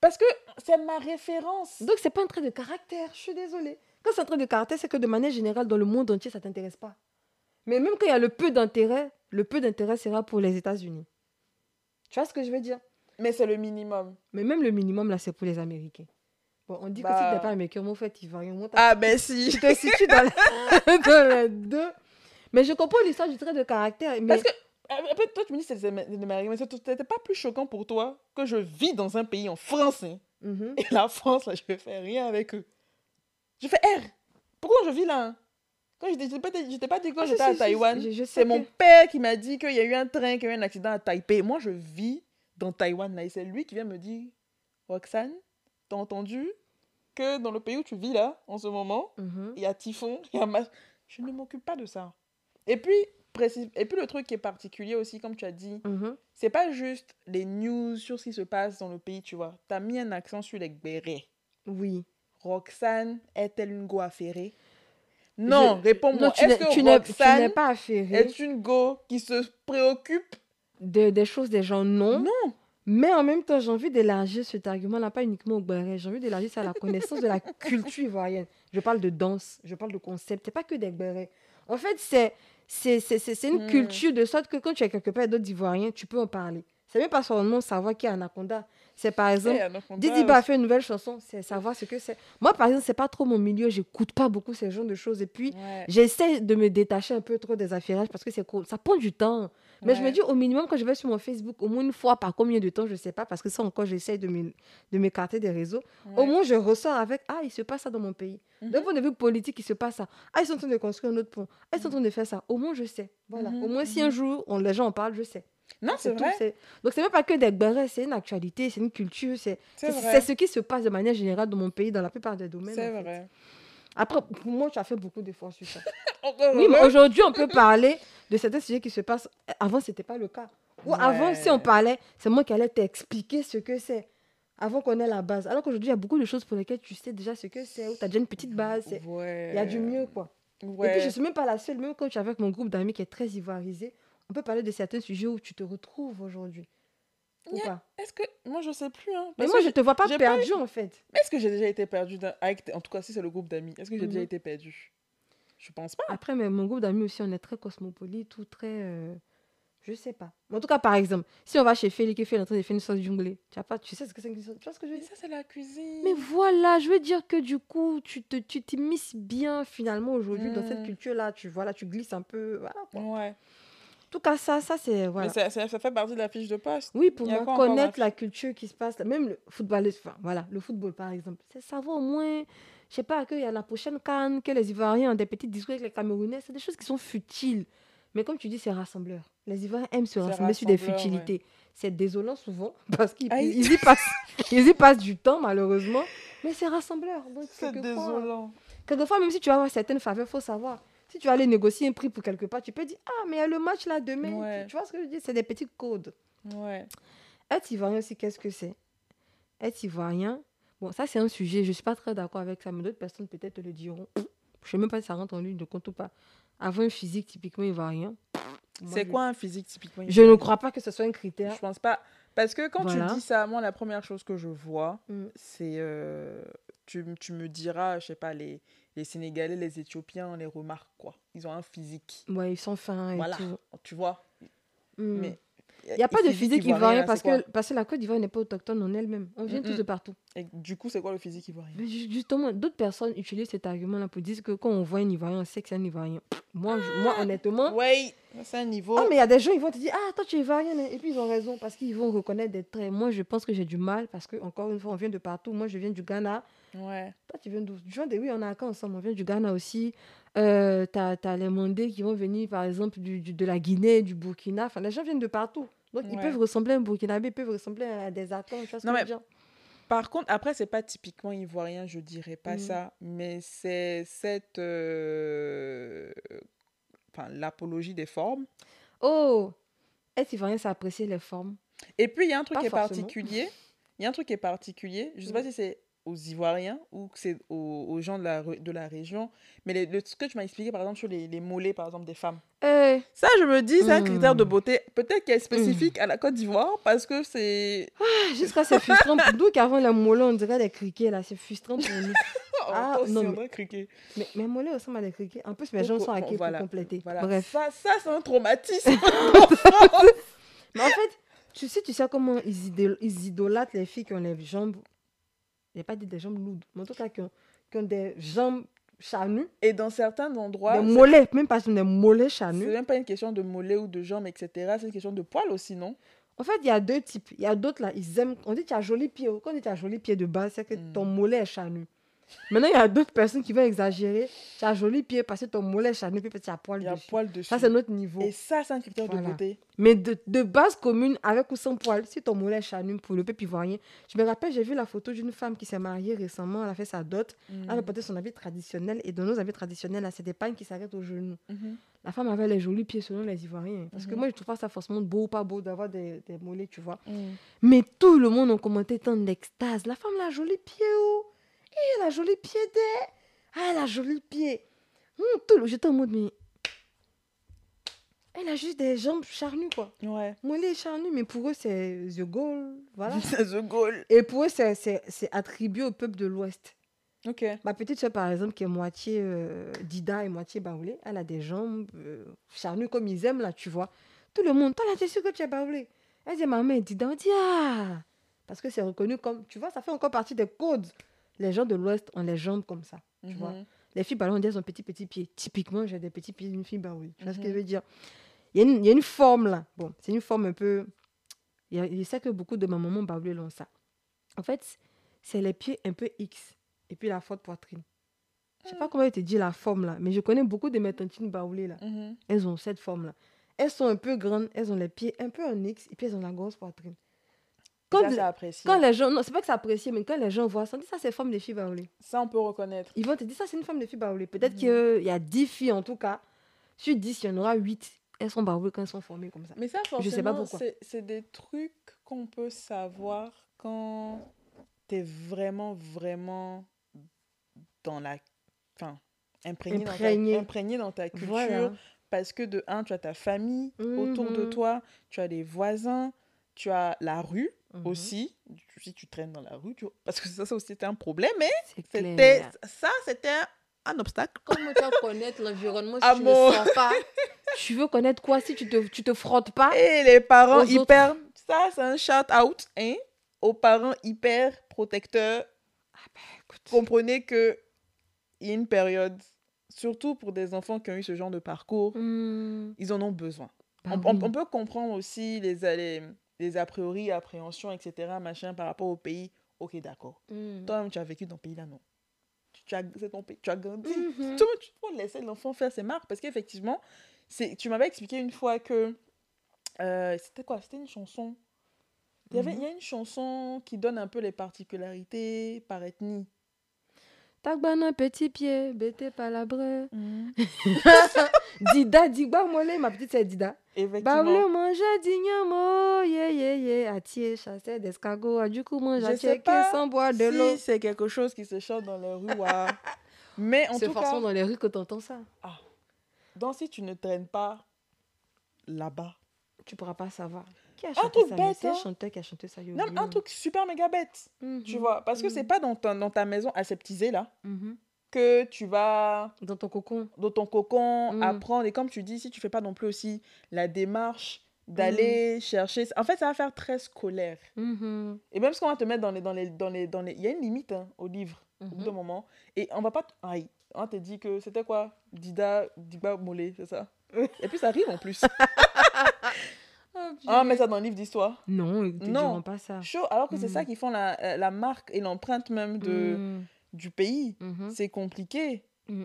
Parce que c'est ma référence. Donc, c'est pas un trait de caractère. Je suis désolée. Quand c'est un trait de caractère, c'est que de manière générale, dans le monde entier, ça t'intéresse pas. Mais même quand il y a le peu d'intérêt, le peu d'intérêt sera pour les États-Unis. Tu vois ce que je veux dire? Mais c'est le minimum. Mais même le minimum, là, c'est pour les Américains. Bon, on dit que si tu n'es bah. pas américain, en fait, il va rien. Ah, ben si. Tu te situes dans, les (laughs) deux. Mais je comprends l'histoire du trait de caractère. Mais... Parce que, après, toi, tu me dis que c'est des Américains, mais c'était pas plus choquant pour toi que je vis dans un pays en français. Mm-hmm. Et la France, là, je fais rien avec eux. Je fais R. Pourquoi je vis là quand j'étais pas, pas dit quand ah, j'étais à Taïwan, c'est mon père qui m'a dit qu'il y a eu un train, qu'il y a eu un accident à Taipei. Moi, je vis dans Taïwan là, et c'est lui qui vient me dire Roxane, t'as entendu que dans le pays où tu vis là, en ce moment, mhm. il y a typhon, il y a Je ne m'occupe pas de ça. Et puis, et puis le truc qui est particulier aussi, comme tu as dit, mhm. c'est pas juste les news sur ce qui se passe dans le pays, tu vois. Tu as mis un accent sur les bérets. Oui. Roxane est-elle une go affairée? Non, réponds-moi. Est-ce que tu n'es pas affairée? est une go qui se préoccupe de, des choses des gens? Non. Non. Mais en même temps, j'ai envie d'élargir cet argument-là, pas uniquement au béret. J'ai envie d'élargir ça à la connaissance de la (laughs) culture ivoirienne. Je parle de danse, je parle de concept. C'est pas que des bérets. En fait, c'est c'est une hmm. culture de sorte que quand tu es quelque part d'autres Ivoiriens, tu peux en parler. C'est même pas seulement savoir qui est Anaconda. C'est par exemple, Didi a fait une nouvelle chanson, c'est savoir ce que c'est. Moi, par exemple, c'est pas trop mon milieu, j'écoute pas beaucoup ce genre de choses. Et puis, j'essaie de me détacher un peu trop des affaires parce que c'est cool. Ça prend du temps. Mais je me dis, au minimum, quand je vais sur mon Facebook, au moins une fois par combien de temps, je sais pas, parce que ça encore, j'essaie de m'écarter des réseaux. Au moins, je ressors avec, ah, il se passe ça dans mon pays. Mm D'un point de vue politique, il se passe ça. Ah, ils sont en train de construire un autre pont. Ah, ils sont en train de faire ça. Au moins, je sais. Voilà. Mhm. Au moins, si un mhm. jour, on, les gens en parlent, je sais. Non, c'est vrai. Donc, c'est même pas que des bérets, c'est une actualité, c'est une culture, c'est ce qui se passe de manière générale dans mon pays, dans la plupart des domaines. C'est vrai. Après, pour moi, tu as fait beaucoup d'efforts sur ça. (laughs) oui, mais aujourd'hui, on peut parler de certains sujets qui se passent. Avant, ce n'était pas le cas. Ou avant, si on parlait, c'est moi qui allais t'expliquer ce que c'est. Avant qu'on ait la base. Alors qu'aujourd'hui, il y a beaucoup de choses pour lesquelles tu sais déjà ce que c'est, ou tu as déjà une petite base. Il y a du mieux, quoi. Et puis, je ne suis même pas la seule. Même quand tu es avec mon groupe d'amis qui est très ivoirisé, on peut parler de certains sujets où tu te retrouves aujourd'hui. Ou pas Est-ce que. Moi, je sais plus. Hein, mais moi, je te vois pas perdu, en fait. Est-ce que j'ai déjà été perdu avec... En tout cas, si c'est le groupe d'amis, est-ce que j'ai déjà mhm. été perdu Je pense pas. Après, mais mon groupe d'amis aussi, on est très cosmopolite ou très. Euh... Je sais pas. En tout cas, par exemple, si on va chez Félix et Félix est en train de faire une sauce junglée, tu, as pas, tu sais ce que c'est Tu vois ce que je veux dire? Ça, c'est la cuisine. Mais voilà, je veux dire que du coup, tu te, tu t'immisces bien finalement aujourd'hui dans cette hmm. culture-là. Tu, voilà, tu glisses un peu. Voilà, Ouais tout cas, ça, ça c'est. Voilà. Mais ça, ça, fait partie de la fiche de poste. Oui, pour moi, connaître la culture qui se passe, même le football, enfin, voilà, le football par exemple, c'est savoir au moins, je sais pas, qu'il y a la prochaine canne, que les Ivoiriens ont des petits discours avec les Camerounais, c'est des choses qui sont futiles. Mais comme tu dis, c'est rassembleur. Les Ivoiriens aiment se rassembler sur des futilités. C'est désolant souvent (laughs) parce qu'ils y, passent, (laughs) ils y passent du temps, malheureusement. Mais c'est rassembleur. C'est désolant. Quelquefois, même si tu vas avoir certaines faveurs, il faut savoir si tu vas aller négocier un prix pour quelque part, tu peux dire Ah, mais il y a le match là demain. Tu, vois ce que je dis C'est des petits codes. Ouais. Être ivoirien aussi, qu'est-ce que c'est? Être ivoirien, bon, ça c'est un sujet, je ne suis pas très d'accord avec ça, mais d'autres personnes peut-être le diront. Je ne sais même pas si ça rentre en ligne de compte ou pas. Avoir un physique typiquement ivoirien. C'est quoi un physique typiquement ivoirien Je ne crois pas que ce soit un critère. Je pense pas. Parce que quand tu dis ça, moi, la première chose que je vois, mm. c'est. Euh, tu, tu, me diras, je sais pas, les, les Sénégalais, les Éthiopiens, on les remarque, quoi. Ils ont un physique. Ouais, ils sont fins et voilà, tu vois. Hmm. Mais il n'y a pas de physique ivoirien parce que, parce que la Côte d'Ivoire n'est pas autochtone en elle-même. On vient tous de partout. Et du coup, c'est quoi le physique ivoirien Justement, d'autres personnes utilisent cet argument-là pour dire que quand on voit un Ivoirien, on sait que c'est un Ivoirien. Moi, moi ah! honnêtement. Oui, c'est un niveau. Ah, mais il y a des gens, ils vont te dire Ah, toi, tu es Ivoirien. Et puis, ils ont raison parce qu'ils vont reconnaître des traits. Moi, je pense que j'ai du mal parce que, encore une fois, on vient de partout. Moi, je viens du Ghana. Ouais. Toi, tu viens d'où? Oui, on a un ensemble. On vient du Ghana aussi. Euh, tu as, les Mandés qui vont venir, par exemple, du, de la Guinée, du Burkina. Enfin, les gens viennent de partout. Donc, ils peuvent ressembler à un Burkinabé, ils peuvent ressembler à des Atlantes. Non, mais, par contre, après, c'est pas typiquement ivoirien, je dirais pas mm. ça, mais c'est cette. Euh, enfin, l'apologie des formes. Oh Est-ce ivoirien, ça apprécier les formes? Et puis, il y a un truc qui est particulier. Il y a un truc qui est particulier. Je sais pas mm. si c'est aux Ivoiriens ou que c'est aux, aux, gens de la, de la région. Mais le, ce que tu m'as expliqué, par exemple, sur les, les mollets, par exemple, des femmes. Eh. Ça, je me dis, c'est un critère de hmm. beauté, peut-être qui est spécifique à la Côte d'Ivoire, parce que c'est... Ah, jusqu'à c'est frustrant. (laughs) D'où qu'avant, les mollets, on dirait des criquets, là. C'est frustrant pour nous. (laughs) Ah, non, mais... criquet. Mais mes mollets ressemblent à des criquets. En plus, mes jambes sont hackées pour compléter. Bref. Ça, ça c'est un traumatisme. (laughs) mais en fait, Tu sais, tu sais comment ils, idol ils idolâtrent les filles qui ont les jambes. Il n'y a pas dit des jambes lourdes, mais en tout cas qui ont, qui ont des jambes charnues. Et dans certains endroits. Des mollets, même pas des mollets charnus. C'est même pas une question de mollets ou de jambes, etc. C'est une question de poils aussi, non? En fait, il y a deux types. Il y a d'autres là, ils aiment. On dit tu as joli pied. Quand on dit tu as joli pied de base, c'est que hmm. ton mollet est charnu. Maintenant, il y a d'autres personnes qui vont exagérer. Tu as joli pied parce que ton mollet charnu, puis tu as poil dessus. poil dessus. Ça, c'est notre niveau. Et ça, c'est un critère de beauté. Mais de, de, base commune, avec ou sans poil, si ton mollet est charnu pour le peuple ivoirien. Je me rappelle, j'ai vu la photo d'une femme qui s'est mariée récemment. Elle a fait sa dot. Mm. Elle a porté son habit traditionnel. Et dans nos habits traditionnels, c'est des pagnes qui s'arrêtent au genou. Mm-hmm. La femme avait les jolis pieds selon les Ivoiriens. Parce que mm-hmm. moi, je trouve pas ça forcément beau ou pas beau d'avoir des, des, mollets, tu vois. Mm. Mais tout le monde a commenté tant d'extase. La femme, a joli pied, oh elle a joli pied d'elle. Ah, elle a joli pied. Hum, tout J'étais en mode, mais. Elle a juste des jambes charnues, quoi. Ouais. Moi, elle est charnue, mais pour eux, c'est The Goal. Voilà. c'est (laughs) The Goal. Et pour eux, c'est attribué au peuple de l'Ouest. Ok. Ma petite soeur, par exemple, qui est moitié euh, Dida et moitié Baoulé, elle a des jambes euh, charnues comme ils aiment, là, tu vois. Tout le monde, toi, là, tu es sûr que tu es Baoulé? Elle dit, maman, Dida, on dit, ah Parce que c'est reconnu comme, tu vois, ça fait encore partie des codes les gens de l'Ouest ont les jambes comme ça. Tu vois mhm. les filles elles ont petits petits pieds. Typiquement, j'ai des petits pieds d'une fille oui. Tu vois ce que je mhm. veux dire il y, a une, il y, a une forme là. Bon, c'est une forme un peu. Je sais que beaucoup de ma maman baoulées l'ont ça. En fait, c'est les pieds un peu X et puis la forte poitrine. Je sais pas comment te dire la forme là, mais je connais beaucoup de mes tantines baoulées là. Mhm. Elles ont cette forme là. Elles sont un peu grandes, elles ont les pieds un peu en X et puis elles ont la grosse poitrine. Quand, les gens, non, c'est pas que c'est apprécié, mais quand les gens voient ça, on dit ça, c'est femme de fille baoulée. Ça, on peut reconnaître. Ils vont te dire ça, c'est une femme de fille baoulée. Peut-être mhm. qu'il y a 10 filles en tout cas. Sur 10, il y en aura 8. Elles sont baoulées quand elles sont formées comme ça. Mais ça, forcément, je sais pas pourquoi. C'est des trucs qu'on peut savoir quand tu es vraiment, vraiment dans la. Enfin, imprégné, imprégné. Dans, ta, culture. Parce que de un, tu as ta famille autour de toi, tu as les voisins, tu as la rue Mhm. aussi, si tu traînes dans la rue, tu parce que ça, ça aussi c'était un problème, mais c'était ça, c'était un, obstacle. Comment tu veux connaître l'environnement si tu ne sens pas (laughs) Tu veux connaître quoi si tu te, tu te frottes pas Et les parents hyper... Ça, c'est un shout-out hein, aux parents hyper protecteurs. Ah ben, écoute. Comprenez que il y a une période, surtout pour des enfants qui ont eu ce genre de parcours, hmm. ils en ont besoin. Bah on, on, peut comprendre aussi les, les, des a priori, appréhensions, etc., machin, par rapport au pays. Ok, d'accord. Mm. Toi-même, tu as vécu dans ce pays-là, non? Tu as, c'est ton pays, tu as grandi. Tu peux laisser l'enfant faire ses marques parce qu'effectivement, tu m'avais expliqué une fois que. Euh, c'était quoi? C'était une chanson. Il y, avait, mm-hmm. il y a une chanson qui donne un peu les particularités par ethnie. Tagbana petit pied, bête palabre. Mm. (laughs) Dida, Digba Molé, ma petite c'est Dida. Bable manger dignamo, yeah, yeah, yeah, atier, chasser d'escargot, a du coup manger checker sans boire de l'eau. Si c'est quelque chose qui se chante dans les rues, ouais. Mais en tout cas. C'est forcément dans les rues que tu entends ça. Ah. Donc si tu ne traînes pas là-bas, tu pourras pas savoir un truc bête. Hein. chanteur qui a chanté ça. Non, un truc super méga bête. Mhm. Tu vois, parce que c'est mhm. pas dans ta, dans ta maison aseptisée là. Mhm. Que tu vas. Dans ton cocon. Dans ton cocon, apprendre. Et comme tu dis, si tu fais pas non plus aussi la démarche d'aller chercher. En fait, ça va faire très scolaire. Et même ce qu'on va te mettre dans les. Dans les, dans les, dans les... Il y a une limite hein, au livre, au bout d'un moment. Et on va pas. Aïe, on te dit que c'était quoi? Dida, Diba Molé, c'est ça? (laughs) Et puis ça arrive en plus. (laughs) Ah, mais ça dans le livre d'histoire. Non, ils non. pas ça. Chaud, alors que c'est ça mm. qui font la, euh, la marque et l'empreinte même de, mm. du pays. Mm-hmm. C'est compliqué. Mm.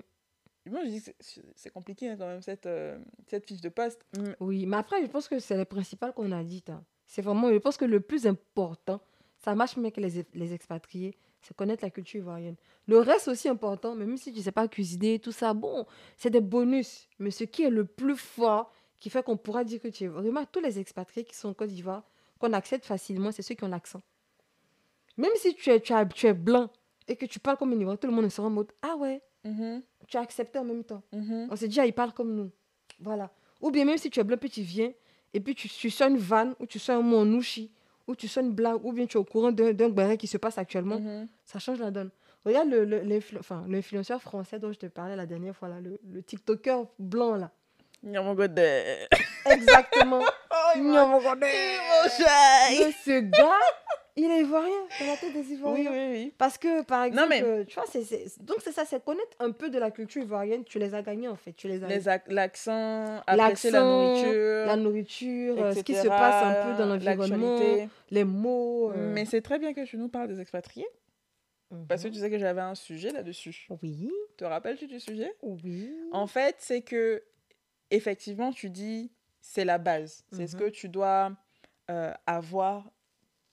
Moi, je dis que c'est compliqué hein, quand même, cette, euh, cette fiche de poste. Oui, mais après, je pense que c'est le principal qu'on a dit. Hein. C'est vraiment, je pense que le plus important, ça marche mieux que les, les expatriés, c'est connaître la culture ivoirienne. Le reste aussi important, même si tu ne sais pas cuisiner, tout ça, bon, c'est des bonus. Mais ce qui est le plus fort, qui fait qu'on pourra dire que tu es. Remarque, tous les expatriés qui sont en Côte d'Ivoire, qu'on accepte facilement, c'est ceux qui ont l'accent. Même si tu es, tu, tu es blanc et que tu parles comme un Ivoirien, tout le monde sera en mode Ah ouais, mm-hmm. tu as accepté en même temps. Mm-hmm. On s'est dit, ah, il parle comme nous. Voilà. Ou bien même si tu es blanc, puis tu viens, et puis tu, tu une vanne, ou tu sens un mot en ouchi, ou tu une blague, ou bien tu es au courant d'un béret qui se passe actuellement, mm-hmm. ça change la donne. Regarde l'influenceur le, le, français dont je te parlais la dernière fois, là, le, le TikToker blanc, là. Exactement. (laughs) Oh, ce gars, il est ivoirien, dans la tête des Ivoiriens. Oui, oui, oui. Parce que, par exemple, mais... tu vois, c'est, donc c'est ça, c'est connaître un peu de la culture ivoirienne. Tu les as gagnés, en fait. Tu les as... L'accent, apprécier la nourriture. La nourriture, euh, ce qui se passe un peu dans l'environnement, les mots. Euh. Mais c'est très bien que tu nous parles des expatriés. Parce que mhm. tu sais que j'avais un sujet là-dessus. Oui. Te rappelles-tu du sujet? Oui. En fait, c'est que, effectivement, tu dis, c'est la base. C'est ce mhm. que tu dois euh, avoir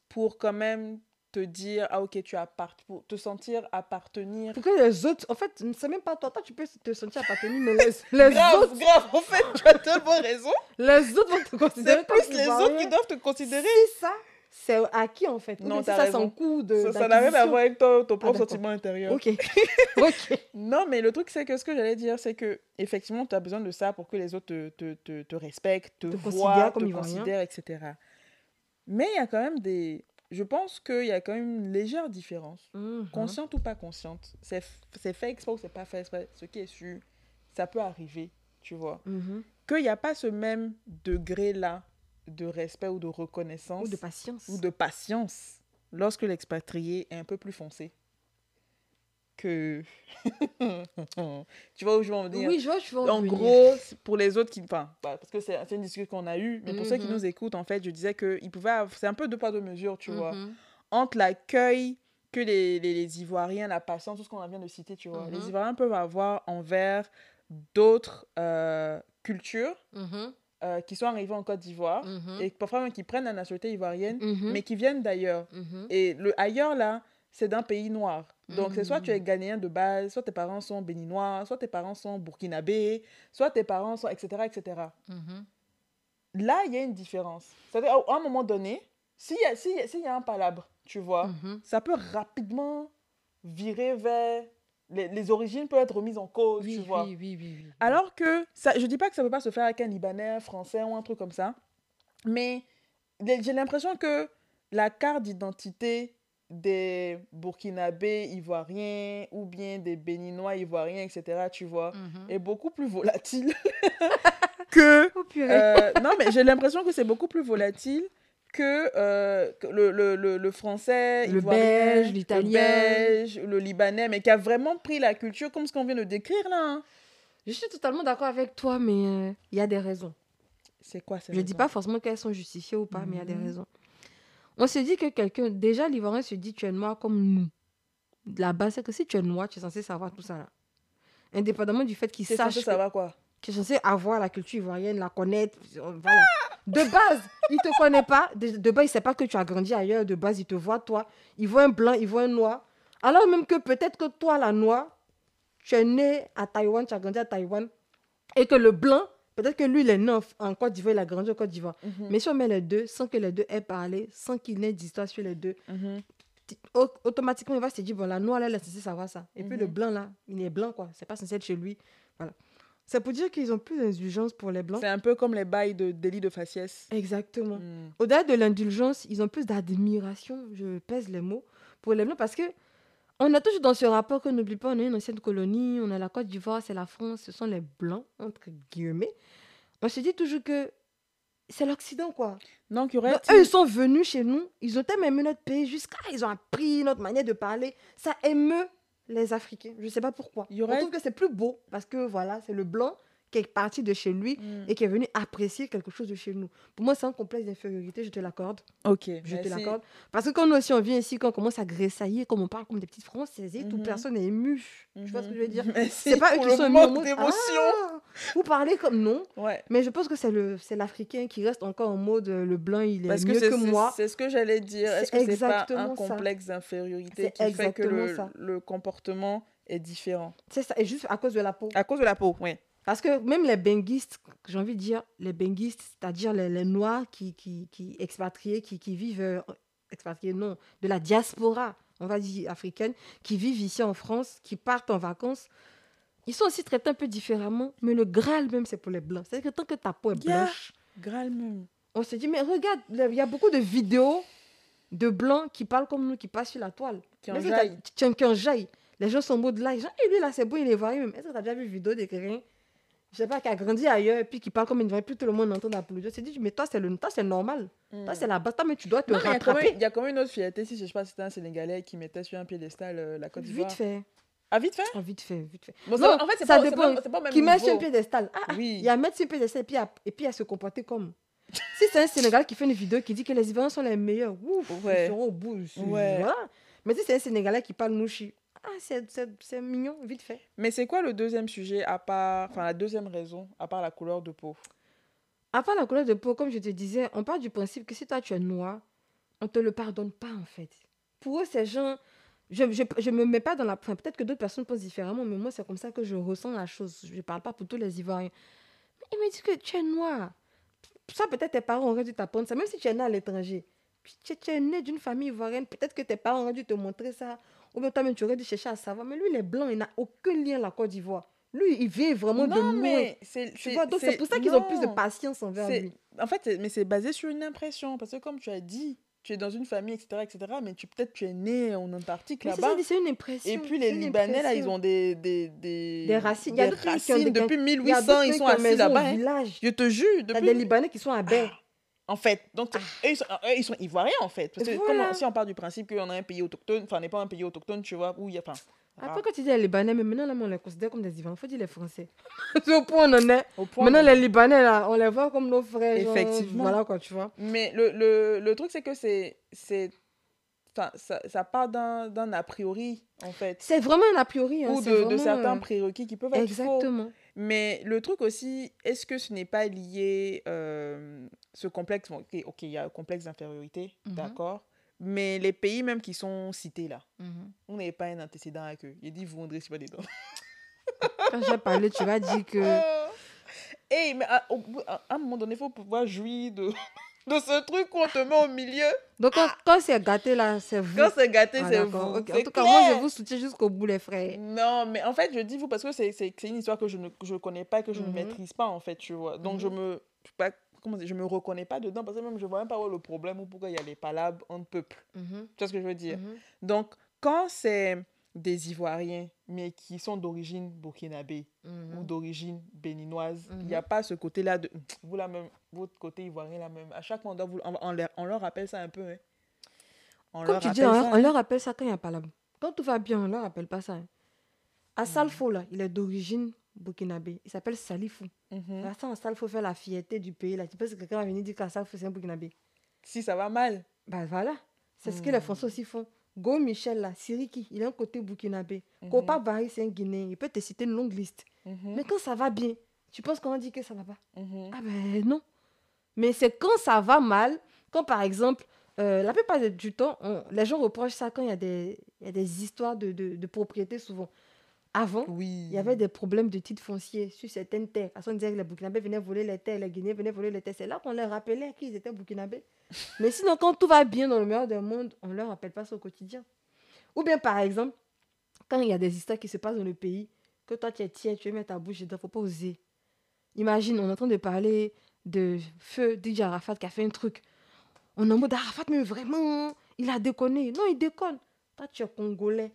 pour quand même te dire ah ok tu appart pour te sentir appartenir. Pour que les autres en fait c'est même pas toi. Toi tu peux te sentir appartenir mais les, (laughs) les grave, autres grave en fait tu as tellement raison. Les autres vont te considérer c'est plus les autres qui doivent te considérer. C'est ça c'est à qui en fait? Non ça c'est un coup de ça n'a rien à voir avec ton, ton propre ah, sentiment intérieur ok (laughs) ok non mais le truc c'est que ce que j'allais dire c'est que effectivement tu as besoin de ça pour que les autres te, te, te, te respectent te, voient te considèrent etc mais il y a quand même des je pense qu'il y a quand même une légère différence, mhm. consciente ou pas consciente. C'est fait exprès ou c'est pas fait exprès. Ce qui est sûr, ça peut arriver, tu vois. Mhm. Qu'il n'y a pas ce même degré-là de respect ou de reconnaissance. Ou de patience. Ou de patience lorsque l'expatrié est un peu plus foncé que. (laughs) tu vois où je veux en venir? Oui, je vois, je vois. En gros, pour les autres qui. Enfin, bah, parce que c'est une discussion qu'on a eue, mais pour ceux qui mhm. nous écoutent, en fait, je disais qu'il pouvait. C'est un peu deux pas de mesure, tu vois. Mhm. Entre l'accueil que les, les, les, Ivoiriens, la patience, tout ce qu'on vient de citer, tu vois. Les mhm. Ivoiriens peuvent avoir envers d'autres euh, cultures. Euh, qui sont arrivés en Côte d'Ivoire et parfois même qui prennent la nationalité ivoirienne, mais qui viennent d'ailleurs. Et le ailleurs, là, c'est d'un pays noir. Donc, c'est soit tu es ghanéen de base, soit tes parents sont béninois, soit tes parents sont burkinabés, soit tes parents sont, etc., etc. Là, il y a une différence. C'est-à-dire, à un moment donné, s'il y, a, y, y a un palabre, tu vois, ça peut rapidement virer vers... Les, les, origines peuvent être remises en cause, tu vois. Oui, oui, oui, Alors que, ça, je dis pas que ça ne peut pas se faire avec un Libanais, un Français ou un truc comme ça, mais j'ai l'impression que la carte d'identité des Burkinabés ivoiriens ou bien des Béninois ivoiriens, etc., tu vois, mhm. est beaucoup plus volatile (laughs) que... (laughs) Oh, euh, non, mais j'ai l'impression que c'est beaucoup plus volatile que, euh, le, le, le, français, le belge, l'italien, le, le libanais, mais qui a vraiment pris la culture comme ce qu'on vient de décrire là. Hein. Je suis totalement d'accord avec toi, mais euh, il y a des raisons. C'est quoi ces Je ne dis pas forcément qu'elles sont justifiées ou pas, mais il y a des mhm. raisons. On se dit que quelqu'un, déjà l'Ivoirien se dit tu es noir comme nous. La base, c'est que si tu es noir, tu es censé savoir tout ça là. Indépendamment du fait qu'il sache. censé savoir quoi? Tu es censé avoir la culture ivoirienne, la connaître. Voilà. De base, il te connaît pas. De, de base, il sait pas que tu as grandi ailleurs. De base, il te voit toi. Il voit un blanc, il voit un noir. Alors même que peut-être que toi, la noire, tu es né à Taïwan, tu as grandi à Taïwan. Et que le blanc, Peut-être que lui, il est en Côte d'Ivoire, il a grandi en Côte d'Ivoire. Mhm. Mais si on met les deux, sans que les deux aient parlé, sans qu'il n'ait d'histoire sur les deux, mhm. automatiquement, il va se dire, bon, la noire, elle est censée savoir ça. Et puis le mhm. blanc, là, il est blanc, quoi. C'est pas censé être chez lui. Voilà. C'est pour dire qu'ils ont plus d'indulgence pour les blancs. C'est un peu comme les bails de délit de faciès. Exactement. Hmm. Au-delà de l'indulgence, ils ont plus d'admiration, je pèse les mots, pour les blancs parce que on a toujours dans ce rapport que n'oublie pas, on est une ancienne colonie, on a la Côte d'Ivoire, c'est la France, ce sont les Blancs, entre guillemets. On se dit toujours que c'est l'Occident, quoi. Donc, il y aurait. eux, ils sont venus chez nous, ils ont tellement aimé notre pays, jusqu'à. Ils ont appris notre manière de parler. Ça émeut les Africains. Je ne sais pas pourquoi. Il y aurait... On trouve que c'est plus beau, parce que voilà, c'est le blanc qui est parti de chez lui mm. et qui est venu apprécier quelque chose de chez nous. Pour moi, c'est un complexe d'infériorité, je te l'accorde. Ok. Je te l'accorde. Parce que quand nous aussi, on vient ici, quand on commence à gressailler, comme on parle comme des petites Françaises, et toute mhm. personne est émue. Tu vois ce que je veux dire? (laughs) C'est pas eux qui sont émus. d'émotion. Ah, vous parlez comme non. Ouais. Mais je pense que c'est le c'est l'Africain qui reste encore en mode euh, le blanc, il est Parce mieux que, moi. C'est ce que j'allais dire. Est-ce que c'est pas un complexe d'infériorité qui fait que le, le comportement est différent? C'est ça, et juste à cause de la peau. À cause de la peau, oui. Parce que même les benguistes, j'ai envie de dire, les benguistes, c'est-à-dire les, les, Noirs qui, qui, qui expatriés, qui, qui vivent, euh, expatriés non, de la diaspora, on va dire africaine, qui vivent ici en France, qui partent en vacances, ils sont aussi traités un peu différemment. Mais le Graal même, c'est pour les Blancs. C'est-à-dire que tant que ta peau est blanche... Graal même. On se dit, mais regarde, il y a beaucoup de vidéos de Blancs qui parlent comme nous, qui passent sur la toile. Qui en jaillent. Qui en jaillent? Les gens sont beaux de là. Et lui, là, c'est beau, il est varié. Est-ce que tu as déjà vu une vidéo de quelqu'un je sais pas, qui a grandi ailleurs et puis qui parle comme une vraie, plus tout le monde entend applaudir. C'est dit, mais toi, c'est le, toi, c'est normal. Toi, hmm. c'est la base, mais tu dois te rattraper. Il y, a quand même une autre fierté, si je sais pas, c'était un Sénégalais qui mettait sur un piédestal euh, la Côte d'Ivoire. Vite fait. Ah, vite fait? Ah, Vite fait, vite fait. Bon, ça, en fait, c'est pas, dépend. Pas, pas même qui met sur un piédestal. Ah, ah, oui. il y a mettre sur un piédestal et puis, et puis à se comporter comme. (laughs) si c'est un Sénégalais qui fait une vidéo qui dit que les Ivoiriens sont les meilleurs, ouf, ils seront au bout. Ouais. Voilà. Mais si c'est un Sénégalais qui parle nouchi, ah, c'est mignon, vite fait. Mais c'est quoi le deuxième sujet, à part, enfin la deuxième raison, à part la couleur de peau? À part la couleur de peau, comme je te disais, on part du principe que si toi tu es noir, on te le pardonne pas en fait. Pour eux, ces gens, je, je, je me mets pas dans la. Enfin, peut-être que d'autres personnes pensent différemment, mais moi, c'est comme ça que je ressens la chose. Je parle pas pour tous les Ivoiriens. Mais il me dit que tu es noir. Ça, peut-être tes parents auraient dû t'apprendre ça, même si tu es né à l'étranger. Tu, tu es né d'une famille ivoirienne, peut-être que tes parents auraient dû te montrer ça ou bien toi-même, tu aurais dû chercher à savoir. Mais lui, il est blanc, il n'a aucun lien à la Côte d'Ivoire. Lui, il vient vraiment de loin. Mais c'est, donc c'est pour ça qu'ils ont plus de patience envers lui. En fait, mais c'est basé sur une impression. Parce que comme tu as dit, tu es dans une famille, etc., etc., mais tu peut-être tu es né en Antarctique là-bas. C'est une impression. Et puis les Libanais, là, ils ont des, des, des, des racines. Il y a des racines. Depuis 1800, ils sont assis là-bas. Hein. Je te jure. Depuis... Il y a des Libanais qui sont à Baie. En fait, donc ah. eux, ils, sont, ils, sont, ivoiriens en fait. Parce que comme, si on part du principe qu'on a un pays autochtone, enfin, on n'est pas un pays autochtone, tu vois, où il y a. Enfin, Après, quand tu dis les Libanais, mais maintenant, là, on les considère comme des Ivoiriens. Il faut dire les Français. C'est (laughs) au point où on en est. maintenant, les Libanais, là, on les voit comme nos frères. Effectivement. voilà, quoi, tu vois. Mais le, le, le truc, c'est que c'est. Enfin, ça, ça part d'un a priori, en fait. C'est vraiment un a priori. Hein, Ou de, de, certains euh, prérequis qui peuvent être Exactement. Mais le truc aussi, est-ce que ce n'est pas lié, euh, ce complexe, ok, il y a un complexe d'infériorité, mhm. d'accord, mais les pays même qui sont cités là, mhm. on n'est pas un antécédent avec eux. Il dit, vous rendrez pas dedans. (laughs) Quand j'ai parlé, tu vas dire que... Hey, (laughs) mais à, à un moment donné, il faut pouvoir jouir de, de ce truc qu'on te met au milieu. Donc, quand, ah. c'est gâté, là, c'est vous. Quand c'est gâté, ah, c'est vous. En tout cas, moi, je vous soutiens jusqu'au bout, les frères. Non, mais en fait, je dis vous parce que c'est une histoire que je ne je connais pas, que je ne mhm. maîtrise pas, en fait, tu vois. Donc, je mhm. me. Pas, comment dire, je me reconnais pas dedans parce que même je vois même pas où le problème ou pourquoi il y a les palabres entre peuples. Mhm. Tu vois ce que je veux dire? Donc, quand c'est des Ivoiriens, mais qui sont d'origine burkinabé ou mhm. d'origine béninoise. Il n'y a mhm. pas ce côté-là de... (tsk) Vous, la même, votre côté ivoirien, la même. À chaque fois, on, on, on, leur rappelle ça un peu. Hein. On Comme tu dis, on, leur rappelle ça quand il n'y a pas la... Quand tout va bien, on leur rappelle pas ça. Hein. À Salfo, là, il est d'origine burkinabé. Il s'appelle Salifou. Mm -hmm. Salfo fait la fierté du pays. Là. Tu penses que quelqu'un va venir dire qu'à Salfo, c'est un burkinabé? Si ça va mal. Bah voilà. C'est ce que les hmm. Français aussi font. Go Michel, là, Siriki, il a un côté burkinabé. Mm Kopa Barry, c'est un Guinéen. Il peut te citer une longue liste. Mhm. Mais quand ça va bien, tu penses qu'on dit que ça va pas? Mhm. Ah ben non. Mais c'est quand ça va mal, quand par exemple, euh, la plupart du temps, les gens reprochent ça quand il y a des, y a des histoires de, de, de propriété souvent. Avant, il y avait des problèmes de titre foncier sur certaines terres. À son disait que les Burkinabés venaient voler les terres, les Guinéens venaient voler les terres. C'est là qu'on leur rappelait qu'ils étaient Burkinabés. (laughs) Mais sinon, quand tout va bien dans le meilleur des mondes, on ne leur rappelle pas ça au quotidien. Ou bien, par exemple, quand il y a des histoires qui se passent dans le pays, que toi tu es tiers, tu veux mettre ta bouche dedans, il ne faut pas oser. Imagine, on est en train de parler de feu DJ Arafat qui a fait un truc. On est en mode Arafat, mais vraiment, il a déconné. Non, il déconne. Toi, tu es congolais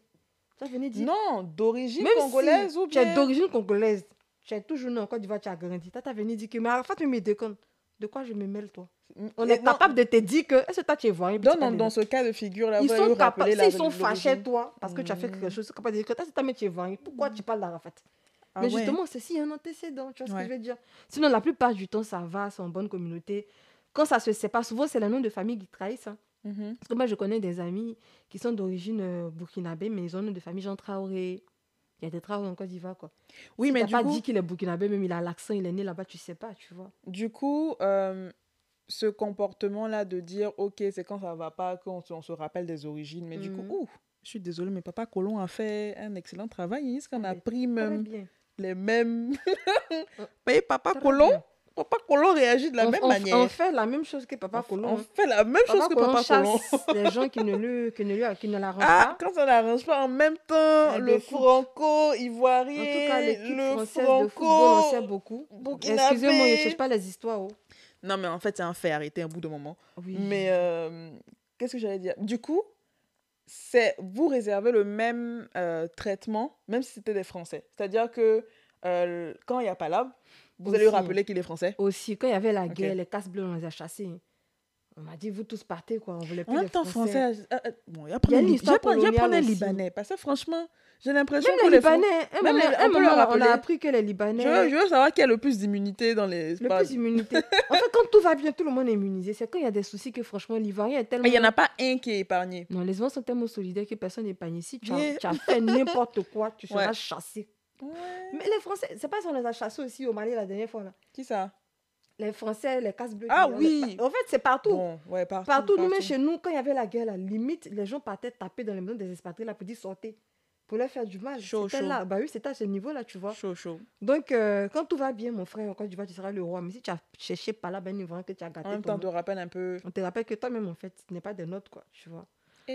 non, d'origine congolaise ou bien. Tu es d'origine congolaise. Tu es toujours né en Côte d'Ivoire, tu as grandi. Tu as venu dire que, mais Arafat me déconne. De quoi je me mêle, toi? On est capable de te dire que, est-ce que toi tu es voyant? Dans, dans ce cas de figure-là, ils sont capables, s'ils sont fâchés, toi, parce que tu as fait quelque chose, ils sont capables de dire que toi, tu es voyant. Pourquoi tu parles d'Arafat? Ah mais justement, c'est si un antécédent, tu vois ce que je veux dire? Sinon, la plupart du temps, ça va, c'est en bonne communauté. Quand ça se sépare, souvent, c'est le nom de famille qui trahissent. Hein. Mhm. Parce que moi, je connais des amis qui sont d'origine euh, burkinabé, mais ils ont de famille Jean Traoré. Il y a des Traoré en Côte d'Ivoire, quoi. Oui, mais du pas dit qu'il est burkinabé, même il a l'accent, il est né là-bas, tu sais pas, tu vois. Du coup, euh, ce comportement-là de dire, OK, c'est quand ça va pas qu'on on se rappelle des origines, mais du coup, mhm. je suis désolée, mais Papa Colomb a fait un excellent travail. Est-ce qu'on a pris même les mêmes... (laughs) mais Papa Colomb Papa Colomb réagit de la même manière. On fait la même chose que Papa Colomb. On fait la même chose que Papa Colomb. les gens qui ne, lui, qui ne, lui, qui ne l'arrangent ah, pas. Quand ça n'arrange pas, en même temps, le franco-ivoirien, en tout cas, le franco... on sait beaucoup. Excusez-moi, je ne cherche pas les histoires. Oh. Non, mais en fait, c'est un fait arrêter un bout de moment. Mais euh, qu'est-ce que j'allais dire? Du coup, c'est vous réservez le même euh, traitement, même si c'était des Français. C'est-à-dire que euh, quand il n'y a pas vous allez lui rappeler qu'il est français. Aussi, quand il y avait la guerre, les casques bleus, on les a chassés. On m'a dit, vous tous partez, quoi. On voulait plus en même temps, français. Euh, euh, bon, il y a les Libanais. Parce que franchement, j'ai l'impression que les Libanais, même les, on, a appris que les Libanais. Je veux, savoir qui a le plus d'immunité dans les. Le plus d'immunité. en fait, quand tout va bien, tout le monde est immunisé. C'est quand il y a des soucis que franchement, l'Ivoirien est tellement. Mais il n'y en a pas un qui est épargné. Non, les gens sont tellement solidaires que personne n'est épargné. Si tu as, fait n'importe quoi, tu seras chassé. Mais les Français, c'est pas si on les a chassés aussi au Mali la dernière fois. Là. Qui ça? Les Français, les casse bleus. Ah oui En fait, c'est partout. ouais, partout. Partout. Nous, chez nous, quand il y avait la guerre, la limite, les gens partaient taper dans les maisons des expatriés, la petite sortir pour leur faire du mal. Chaud. Là. Bah oui, c'était à ce niveau-là, tu vois. Chaud, chaud. Donc, euh, quand tout va bien, mon frère, quand tu vas, tu seras le roi. Mais si tu as cherché par là, ben, ils que tu as gâté. En même temps, on te rappelle un peu. On te rappelle que toi-même, en fait, tu n'es pas des notes, quoi, tu vois.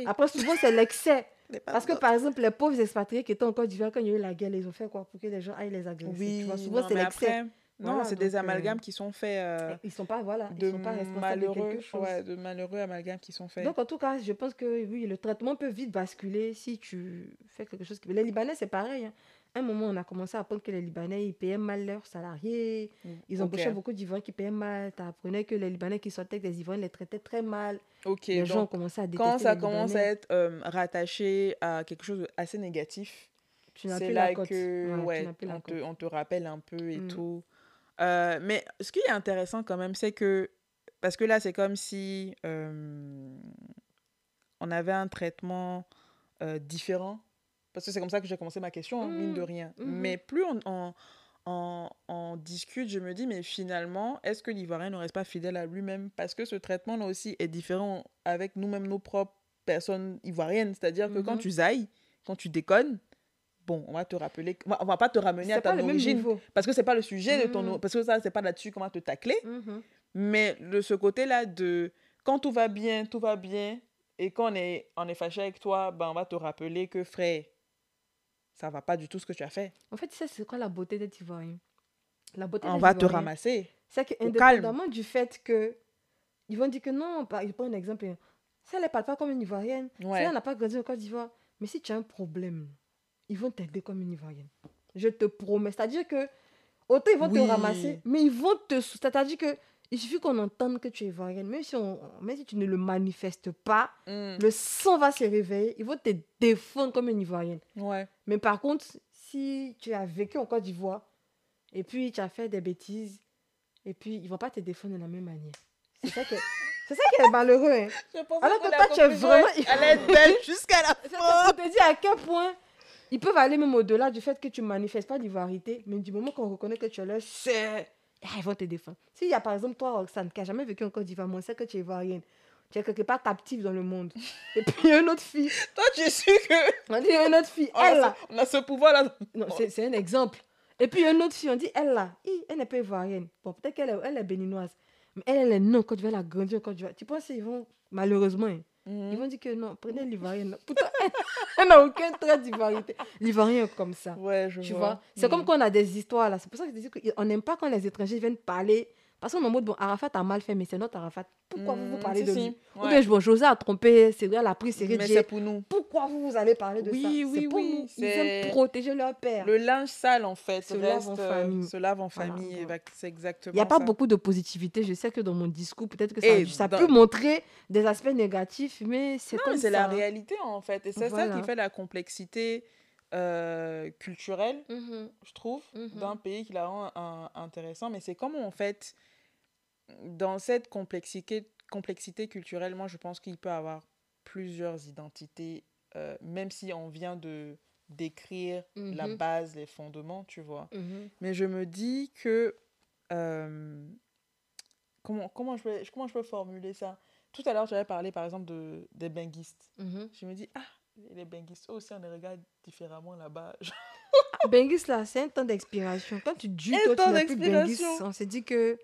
Après, souvent, c'est l'excès. Parce que, par exemple, les pauvres expatriés qui étaient encore d'hiver, quand il y a eu la guerre, ils ont fait quoi pour que les gens aillent les agresser Oui, tu vois, souvent, c'est l'excès. Non, c'est des euh, amalgames qui sont faits. Euh, ils sont pas, voilà, de ils sont pas responsables malheureux, de quelque chose. Ouais, de malheureux amalgames qui sont faits. Donc, en tout cas, je pense que oui, le traitement peut vite basculer si tu fais quelque chose. Les Libanais, c'est pareil. Hein. Un moment, on a commencé à apprendre que les Libanais, ils payaient mal leurs salariés. Mm, ils embauchaient beaucoup d'Ivoiriens qui payaient mal. Tu apprenais que les Libanais qui sortaient avec des Ivoiriens les traitaient très mal. Ok, les gens ont commencé à Quand ça commence à être euh, rattaché à quelque chose d'assez négatif, c'est là que ouais, on, te, on, te, rappelle un peu et mm. tout. Euh, mais ce qui est intéressant quand même, c'est que, parce que là, c'est comme si euh, on avait un traitement différent, parce que c'est comme ça que j'ai commencé ma question, hein, mine de mmh. rien. Mmh mais plus on, on, on, discute, je me dis, mais finalement, est-ce que l'Ivoirien ne reste pas fidèle à lui-même? Parce que ce traitement-là aussi est différent avec nous-mêmes, nos propres personnes ivoiriennes. C'est-à-dire que quand mmh tu zailles, quand tu déconnes, bon, on va te rappeler, on va, pas te ramener à ta origine parce que c'est pas le sujet de ton, mm. parce que ça c'est pas là-dessus qu'on va te tacler, mm-hmm. mais de ce côté-là de quand tout va bien, tout va bien, et quand on est, on est fâché avec toi, ben on va te rappeler que frère, ça va pas du tout ce que tu as fait. En fait, ça c'est quoi la beauté d'être ivoirien? La beauté On va te ramasser. C'est que indépendamment du fait que ils vont dire que non, je prends un exemple, ça elle parle pas comme une ivoirienne, ouais. ça elle n'a pas grandi au Côte d'Ivoire, mais si tu as un problème ils vont t'aider comme une Ivoirienne. Je te promets. C'est-à-dire que, autant ils vont te ramasser, mais ils vont te. C'est-à-dire que, il suffit qu'on entende que tu es Ivoirienne. Même si, on, même si tu ne le manifestes pas, mm. le sang va se réveiller. Ils vont te défendre comme une Ivoirienne. Ouais. Mais par contre, si tu as vécu en Côte d'Ivoire, et puis tu as fait des bêtises, et puis ils vont pas te défendre de la même manière. C'est ça. (laughs) C'est qui est malheureux. Hein. Alors que, toi, tu es vraiment. Elle est belle jusqu'à la (laughs) fin. Je te dis à quel point ils peuvent aller même au-delà du fait que tu manifestes pas l'ivoirité, mais du moment qu'on reconnaît que tu es là, c'est. Ah, ils vont te défendre. S'il y a par exemple toi, Roxane, qui n'a jamais vécu en Côte d'Ivoire, moi, c'est que tu es ivoirienne. Tu es quelque part captive dans le monde. Et puis il y a une autre fille. (laughs) toi, tu es sûr que. On dit, il y a une autre fille. (laughs) elle, là. On a ce pouvoir-là. Non, c'est un exemple. Et puis il y a une autre fille, on dit, elle, là, elle n'est pas ivoirienne. Bon, peut-être qu'elle est, elle est béninoise. Mais elle, elle est non, quand tu vas la grandir, quand tu vas. Tu penses qu'ils vont, malheureusement. Ils vont dire que non, prenez l'Ivoirien. Pourtant, (laughs) elle, n'a aucun trait d'ivoirité. L'Ivoirien est comme ça. Ouais, je tu vois. C'est comme mhm. quand on a des histoires là. C'est pour ça que je dis qu'on n'aime pas quand les étrangers viennent parler parce qu'on est en mode, bon, Arafat a mal fait, mais c'est notre Arafat. Pourquoi vous vous mmh, parlez de lui? Ou bien, bon, José a trompé, c'est vrai, elle a pris Mais c'est pour nous. Pourquoi vous, vous allez parler de oui, ça? Oui, oui, pour oui. Nous. Ils aiment protéger leur père. Le linge sale, en fait, se lave en famille. se lave en famille, c'est exactement Il n'y a pas beaucoup de positivité. Je sais que dans mon discours, peut-être que ça, ça peut montrer des aspects négatifs, mais c'est comme ça. c'est la réalité, en fait. Et c'est ça qui fait la complexité euh, culturelle, mmh je trouve, mmh d'un pays qui la rend intéressant. Mais c'est comment, en fait dans cette complexité, complexité culturelle, moi, je pense qu'il peut y avoir plusieurs identités, euh, même si on vient de décrire la mhm. base, les fondements, tu vois. Mhm. Mais je me dis que... Euh, comment, comment, je peux, comment je peux formuler ça? Tout à l'heure, j'avais parlé, par exemple, de, des benguistes. Mhm. Je me dis, ah, les benguistes, aussi, on les regarde différemment là-bas. (laughs) benguistes, là, c'est un temps d'expiration. Quand tu dis toi, tu n'as plus benguistes, on s'est dit que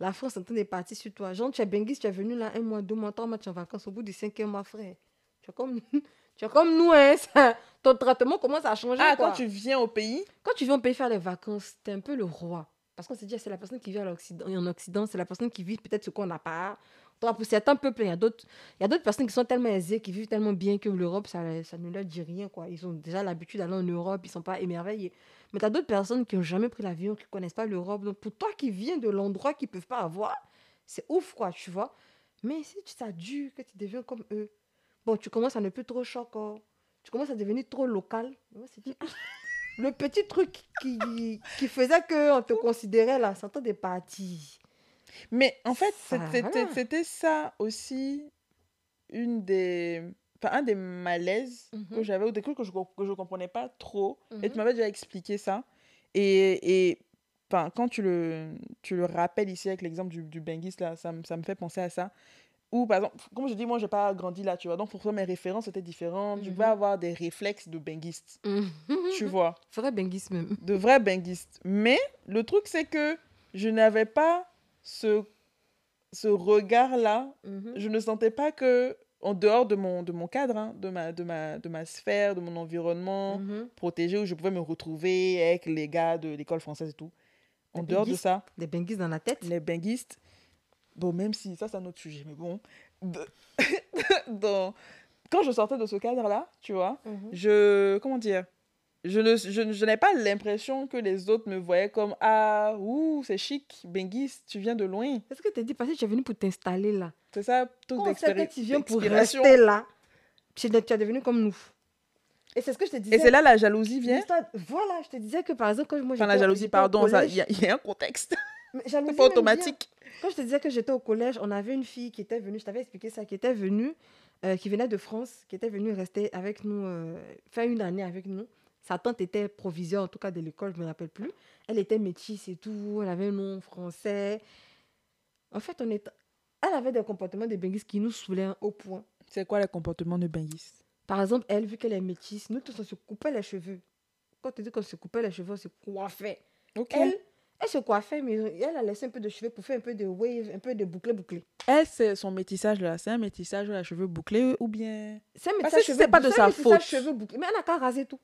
la France est en train de partir sur toi. Jean, tu es benguis, tu es venu là un mois, deux mois, trois mois, tu es en vacances. Au bout du cinquième mois, frère, tu es comme, (laughs) tu es comme nous, hein. ton traitement commence à changer. Ah, quand tu viens au pays? Quand tu viens au pays faire les vacances, tu es un peu le roi. Parce qu'on se dit, c'est la personne qui vit à en Occident, c'est la personne qui vit peut-être ce qu'on n'a pas. pour certains peuples, il y a d'autres personnes qui sont tellement aisées, qui vivent tellement bien que l'Europe, ça, ça ne leur dit rien. Quoi. Ils ont déjà l'habitude d'aller en Europe, ils ne sont pas émerveillés. Mais tu as d'autres personnes qui n'ont jamais pris l'avion, qui ne connaissent pas l'Europe. Donc pour toi qui viens de l'endroit qu'ils ne peuvent pas avoir, c'est ouf, quoi, tu vois. Mais si tu dû que tu deviens comme eux, bon, tu commences à ne plus trop choquer, hein. tu commences à devenir trop local. (laughs) le petit truc qui, qui faisait qu'on te considérait là, ça des parties. Mais en fait, c'était ça aussi une des enfin un des malaises que mmh j'avais ou des trucs que je que je comprenais pas trop. Et tu mmh m'avais déjà expliqué ça. Et et enfin quand tu le tu le rappelles ici avec l'exemple du du Bengis là ça, ça me fait penser à ça. Ou par exemple comme je dis moi j'ai pas grandi là tu vois. Donc pour toi mes références étaient différentes. Je vais mmh avoir des réflexes de benguiste tu vois. (laughs) Vrai benguiste même. De vrai benguiste mais le truc c'est que je n'avais pas ce ce regard là je ne sentais pas que en dehors de mon, de mon cadre, hein, de, ma, de, ma, de ma sphère, de mon environnement mhm. protégé, où je pouvais me retrouver avec les gars de l'école française et tout. En dehors de ça. Les benguistes dans la tête? Les benguistes. Bon, même si ça, c'est un autre sujet, mais bon. (laughs) dans, quand je sortais de ce cadre-là, tu vois, mhm. je. Comment dire je ne je, je n'ai pas l'impression que les autres me voyaient comme ah ouh c'est chic Benguis tu viens de loin est-ce que tu dit parce que tu es venu pour t'installer là? C'est ça tout d'expérience tu viens pour rester là? Tu es devenu comme nous. Et c'est ce que je te disais. Et c'est là la jalousie vient? Voilà je te disais que par exemple quand moi enfin la jalousie pardon il y, y, a un contexte. (laughs) C'est pas automatique. Quand je te disais que j'étais au collège on avait une fille qui était venue je t'avais expliqué ça qui était venue euh, qui venait de France qui était venue rester avec nous euh, faire une année avec nous. Sa tante était proviseure, en tout cas de l'école, je ne me rappelle plus. Elle était métisse et tout, elle avait un nom français. En fait, on est... elle avait des comportements de Bengis qui nous saoulaient au point. C'est quoi les comportements de Bengis Par exemple, elle, vu qu'elle est métisse, nous tous, on se coupait les cheveux. Quand tu dis qu'on se coupait les cheveux, on se coiffait. Elle, elle se coiffait, mais elle a laissé un peu de cheveux pour faire un peu de wave, un peu de bouclé bouclé. Elle, c'est son métissage là, c'est un métissage de cheveux bouclés ou bien? C'est un métissage cheveux, pas de sa faute. cheveux bouclés. Mais elle n'a qu'à raser tout.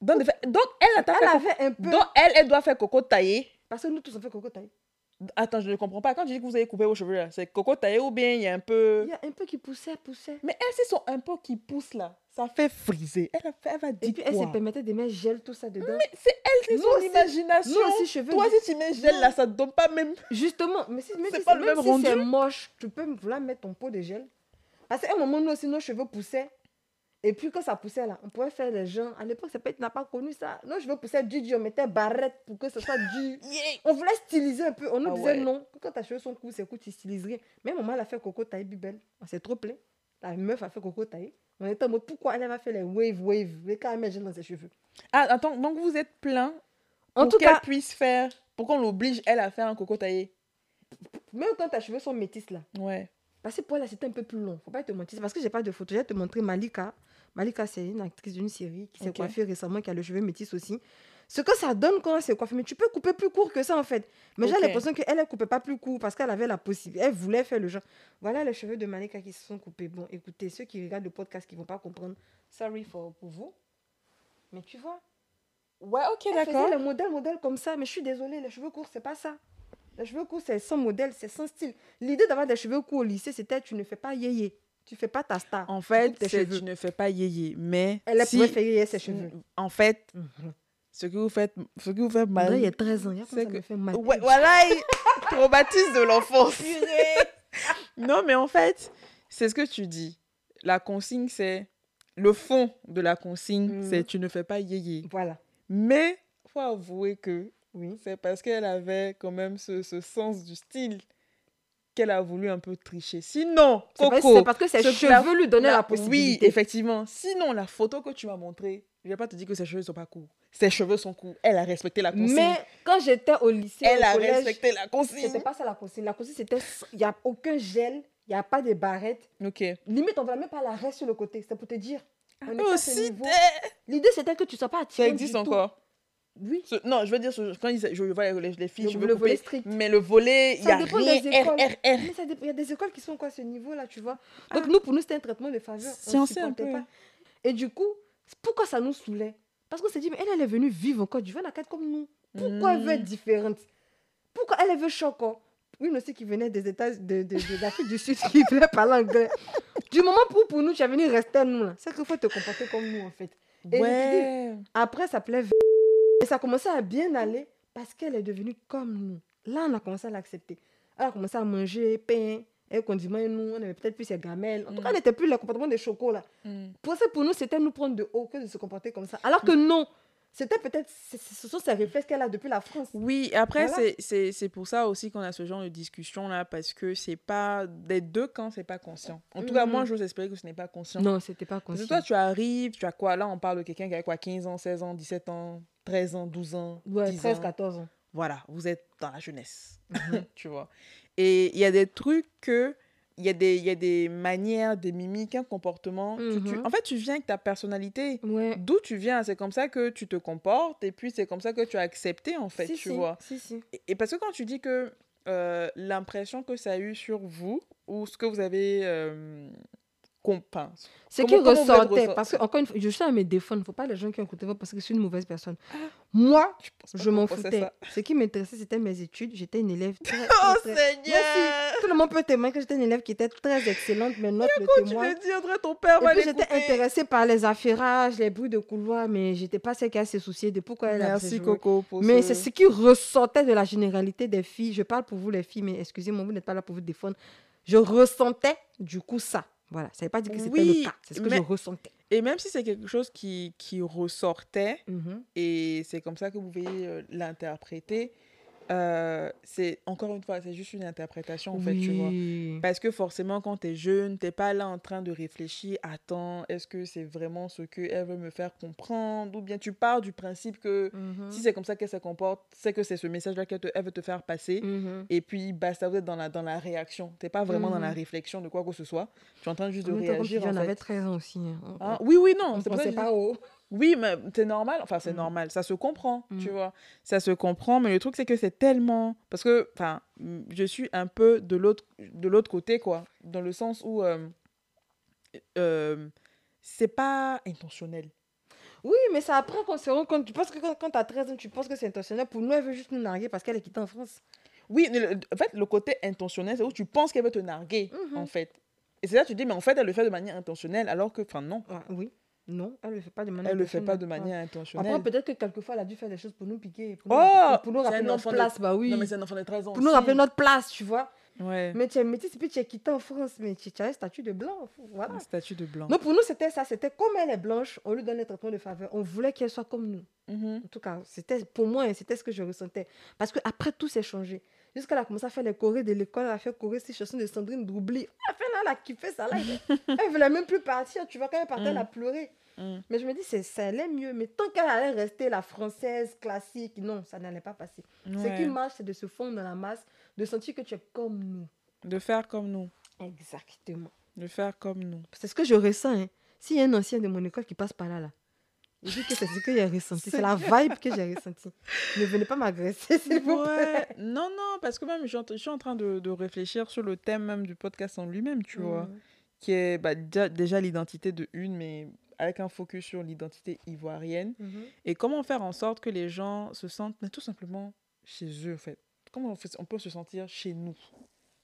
Donc, elle, a elle fait, un peu. Donc, elle, elle doit faire coco taillé. Parce que nous tous, on fait coco taillé. Attends, je ne comprends pas. Quand tu dis que vous avez coupé vos cheveux, là, c'est coco taillé ou bien il y a un peu. Il y a un peu qui poussait, poussait. Mais elle, c'est son un peu qui pousse là. Ça fait friser. Elle, elle va dire. Et puis, elle se permettait de mettre gel, tout ça dedans. Mais c'est elle, c'est son imagination. Nous aussi, cheveux. Toi, si tu mets gel là, ça ne donne pas même. Justement, mais si, c'est pas le même si c'est moche, tu peux vouloir mettre ton pot de gel. Parce qu'à un moment, nous aussi, nos cheveux poussaient. Et puis quand ça poussait là, on pouvait faire les gens. À l'époque, ça peut être n'a pas connu ça. Non, je veux pousser du dur, on mettait barrette pour que ce soit du. (laughs) on voulait styliser un peu. On nous ah disait non. Quand ta cheveux sont courts, c'est court, tu stylises rien. Même maman, elle a fait coco taille bibel. On s'est trop plaît. La meuf a fait coco taille. On était en mode pourquoi elle va faire les wave wave, les quand elle dans ses cheveux. Ah, attends, donc vous êtes plein en pour qu'elle puisse faire, pour qu'on l'oblige elle à faire un coco taillé. Même quand tes cheveux sont métis là. Ouais. Parce que pour elle, c'était un peu plus long. Faut pas te mentir. Parce que j'ai pas de photo. Je vais te montrer Malika. Malika, c'est une actrice d'une série qui s'est coiffée récemment, qui a le cheveu métis aussi. Ce que ça donne quand elle s'est coiffée, mais tu peux couper plus court que ça en fait. Mais j'ai l'impression qu'elle ne coupait pas plus court parce qu'elle avait la possibilité. Elle voulait faire le genre. Voilà les cheveux de Malika qui se sont coupés. Bon, écoutez, ceux qui regardent le podcast qui ne vont pas comprendre, sorry for, pour vous. Mais tu vois. Ouais, ok, d'accord. Le modèle, modèle comme ça. Mais je suis désolée, les cheveux courts, c'est pas ça. Les cheveux courts, c'est sans modèle, c'est sans style. L'idée d'avoir des cheveux courts au lycée, c'était tu ne fais pas yéyé. Tu fais pas ta star. En fait, tu, ne fais pas yéyé. Mais. Elle si, pouvait faire yéyé ses cheveux. En fait, ce que vous faites, ce que vous faites mal. il y a 13 ans. Il que... fait mal. Ouais, voilà, traumatisme de l'enfance. (laughs) non, mais en fait, c'est ce que tu dis. La consigne, c'est. Le fond de la consigne, mhm. c'est tu ne fais pas yéyé. Voilà. Mais, faut avouer que oui. c'est parce qu'elle avait quand même ce, ce sens du style qu'elle a voulu un peu tricher. Sinon, Coco. C'est parce que ses cheveux lui donnaient la, possibilité. Oui, effectivement. Sinon, la photo que tu m'as montrée, je vais pas te dire que ses cheveux sont pas courts. Ses cheveux sont courts. Elle a respecté la consigne. Mais quand j'étais au lycée, elle a respecté la consigne. C'était pas ça la consigne. La consigne, c'était il n'y a aucun gel, il n'y a pas de barrettes. Ok. Limite, on va même pas la reste sur le côté. C'était pour te dire. On est L'idée, c'était que tu sois pas attiré. Ça existe encore. Oui. non, je veux dire, quand je vois les, filles, le, je veux le volet strict. Mais le volet, il y a rien. Des écoles. R, Mais il y a des écoles qui sont quoi à ce niveau-là, tu vois? Donc, ah. nous, pour nous, c'était un traitement de faveur. Peu. Pas. Et du coup, pourquoi ça nous saoulait? Parce qu'on s'est dit, mais elle, elle est venue vivre encore du Côte d'Ivoire, comme nous. Pourquoi elle veut être hmm. différente? Pourquoi elle veut choquer une aussi qui venait des États de, de, l'Afrique du Sud qui voulait parler anglais. Du moment où pour nous, tu es venu rester nous là. C'est qu'il faut te comporter comme nous en fait. ouais. après, ça plaît. Et ça a commencé à bien aller parce qu'elle est devenue comme nous. Là, on a commencé à l'accepter. Elle a commencé à manger pain et condiments. Nous, on n'avait peut-être plus ses gamelles. En tout cas, mm. elle n'était plus le comportement des chocolats. Mm. Pour ça, pour nous, c'était nous prendre de haut que de se comporter comme ça. Alors que non, c'était peut-être, ce sont ces réflexes qu'elle a depuis la France. Oui, après, c'est pour ça aussi qu'on a ce genre de discussion-là, parce que c'est pas, des deux camps, c'est pas conscient. En tout cas, moi, j'ose espérer que ce n'est pas conscient. Non, c'était pas conscient. Parce que toi, tu arrives, tu as quoi? Là, on parle de quelqu'un qui a quoi? 15 ans, 16 ans, 17 ans, 13 ans, 12 ans. Ouais, 13, 14 ans. Voilà, vous êtes dans la jeunesse, mhm. (laughs) tu vois. Et il y a des trucs que il y, a des, y a des manières, des mimiques, un comportement. Mhm. en fait, tu viens avec ta personnalité. D'où tu viens. C'est comme ça que tu te comportes et puis c'est comme ça que tu as accepté, en fait, tu vois. Et, parce que quand tu dis que euh, l'impression que ça a eu sur vous ou ce que vous avez euh, qu'on pense. Ce qui ressortait, parce que, encore une fois, je suis à mes défauts, il ne faut pas les gens qui ont écouté parce que je suis une mauvaise personne. Ah. Moi, je m'en foutais. Ce qui m'intéressait, c'était mes études. J'étais une élève très. (laughs) oh Seigneur Tout le monde peut témoigner que j'étais une élève qui était très excellente, mais notes le témoin. Tu le dire, ton père puis j'étais intéressée par les affairages, les bruits de couloir, mais j'étais pas celle qui a se soucier de pourquoi elle Merci a Coco. Pour mais c'est ce qui ressortait de la généralité des filles. Je parle pour vous, les filles, mais excusez-moi, vous n'êtes pas là pour vous défendre. Je ressentais du coup ça. Voilà, ça ne veut pas dire que c'était le cas, c'est ce que je ressentais. Et même si c'est quelque chose qui, qui ressortait, mmh et c'est comme ça que vous pouvez euh, l'interpréter, euh, c'est encore une fois, c'est juste une interprétation en fait, tu vois. Parce que forcément, quand tu es jeune, tu pas là en train de réfléchir, attends, est-ce que c'est vraiment ce qu'elle veut me faire comprendre? Ou bien tu pars du principe que mhm. si c'est comme ça qu'elle se comporte, c'est que c'est ce message-là qu'elle veut te faire passer. Mhm. Et puis, basta, vous êtes dans la, dans la réaction. Tu pas vraiment dans la mhm. réflexion de quoi que ce soit. Tu es en train juste de réagir. J'en avais 13 ans aussi. Hein. Ah, oui, oui, non. C'est pas haut. Oui, mais c'est normal. Enfin, c'est mm. normal. Ça se comprend, tu mm. vois. Ça se comprend. Mais le truc, c'est que c'est tellement. Parce que, enfin, je suis un peu de l'autre, côté, quoi. Dans le sens où. Euh, euh, c'est pas intentionnel. Oui, mais ça apprend qu'on se rend compte. Tu penses que quand, quand tu as 13 ans, tu penses que c'est intentionnel. Pour nous, elle veut juste nous narguer parce qu'elle est quittée en France. Oui, en fait, le côté intentionnel, c'est où tu penses qu'elle veut te narguer, mm-hmm. en fait. Et c'est là que tu dis, mais en fait, elle le fait de manière intentionnelle, alors que, enfin, non. Ah, oui. Non, elle ne le fait pas de manière Elle le fait pas de manière intentionnelle. Après, peut-être que quelquefois, elle a dû faire des choses pour nous piquer. Pour nous, oh pour nous rappeler notre place. Bah oui. Non, mais c'est un enfant de 13 ans. Pour nous rappeler notre place, tu vois. Ouais. Mais tu es métisse, puis tu es quitté en France, mais tu, as un statut de blanc. Voilà. Un statut de blanc. Donc pour nous, c'était ça. C'était comme elle est blanche, on lui donne un traitement de faveur. On voulait qu'elle soit comme nous. Mm-hmm. En tout cas, c'était pour moi, c'était ce que je ressentais. Parce qu'après, tout s'est changé. Jusqu'à a commencé à faire les chorés de l'école, elle a fait choré ces chansons de Sandrine Droubli. La fin, là, elle a kiffé ça. Là. elle voulait même plus partir. Tu vois, quand elle partait, elle a mm. pleuré. Mm. Mais je me dis, ça allait mieux. Mais tant qu'elle allait rester la française classique, non, ça n'allait pas passer. Ce qui marche, c'est de se fondre dans la masse, de sentir que tu es comme nous. De faire comme nous. Exactement. De faire comme nous. C'est ce que je ressens. Hein. S'il y a un ancien de mon école qui passe par là, là, je dis que c'est ce que j'ai ressenti. C'est la vibe que j'ai ressentie. Ne venez pas m'agresser, (laughs) s'il vous plaît. Non, non, parce que même, je, suis en train de, de, réfléchir sur le thème même du podcast en lui-même, tu vois. Mm. Qui est bah, déjà l'identité de une, mais avec un focus sur l'identité ivoirienne mhm. et comment faire en sorte que les gens se sentent mais tout simplement chez eux en fait. Comment on, peut se sentir chez nous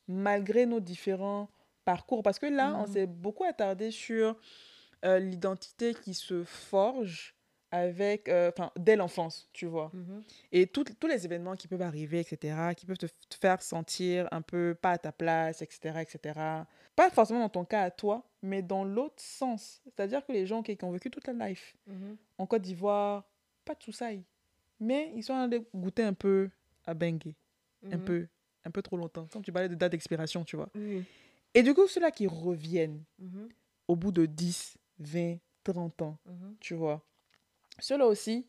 malgré nos différents parcours parce que là on mhm. s'est beaucoup attardé sur euh, l'identité qui se forge avec euh, dès l'enfance tu vois mhm. et tous les événements qui peuvent arriver etc qui peuvent te, te, faire sentir un peu pas à ta place etc etc pas forcément dans ton cas à toi, mais dans l'autre sens. C'est-à-dire que les gens qui, ont vécu toute leur life mhm. en Côte d'Ivoire, pas de soussailles, mais ils sont allés goûter un peu à Bengue, un mhm. peu, un peu trop longtemps. Comme tu parlais de date d'expiration, tu vois. Et du coup, ceux-là qui reviennent au bout de 10, 20, 30 ans, tu vois, ceux-là aussi,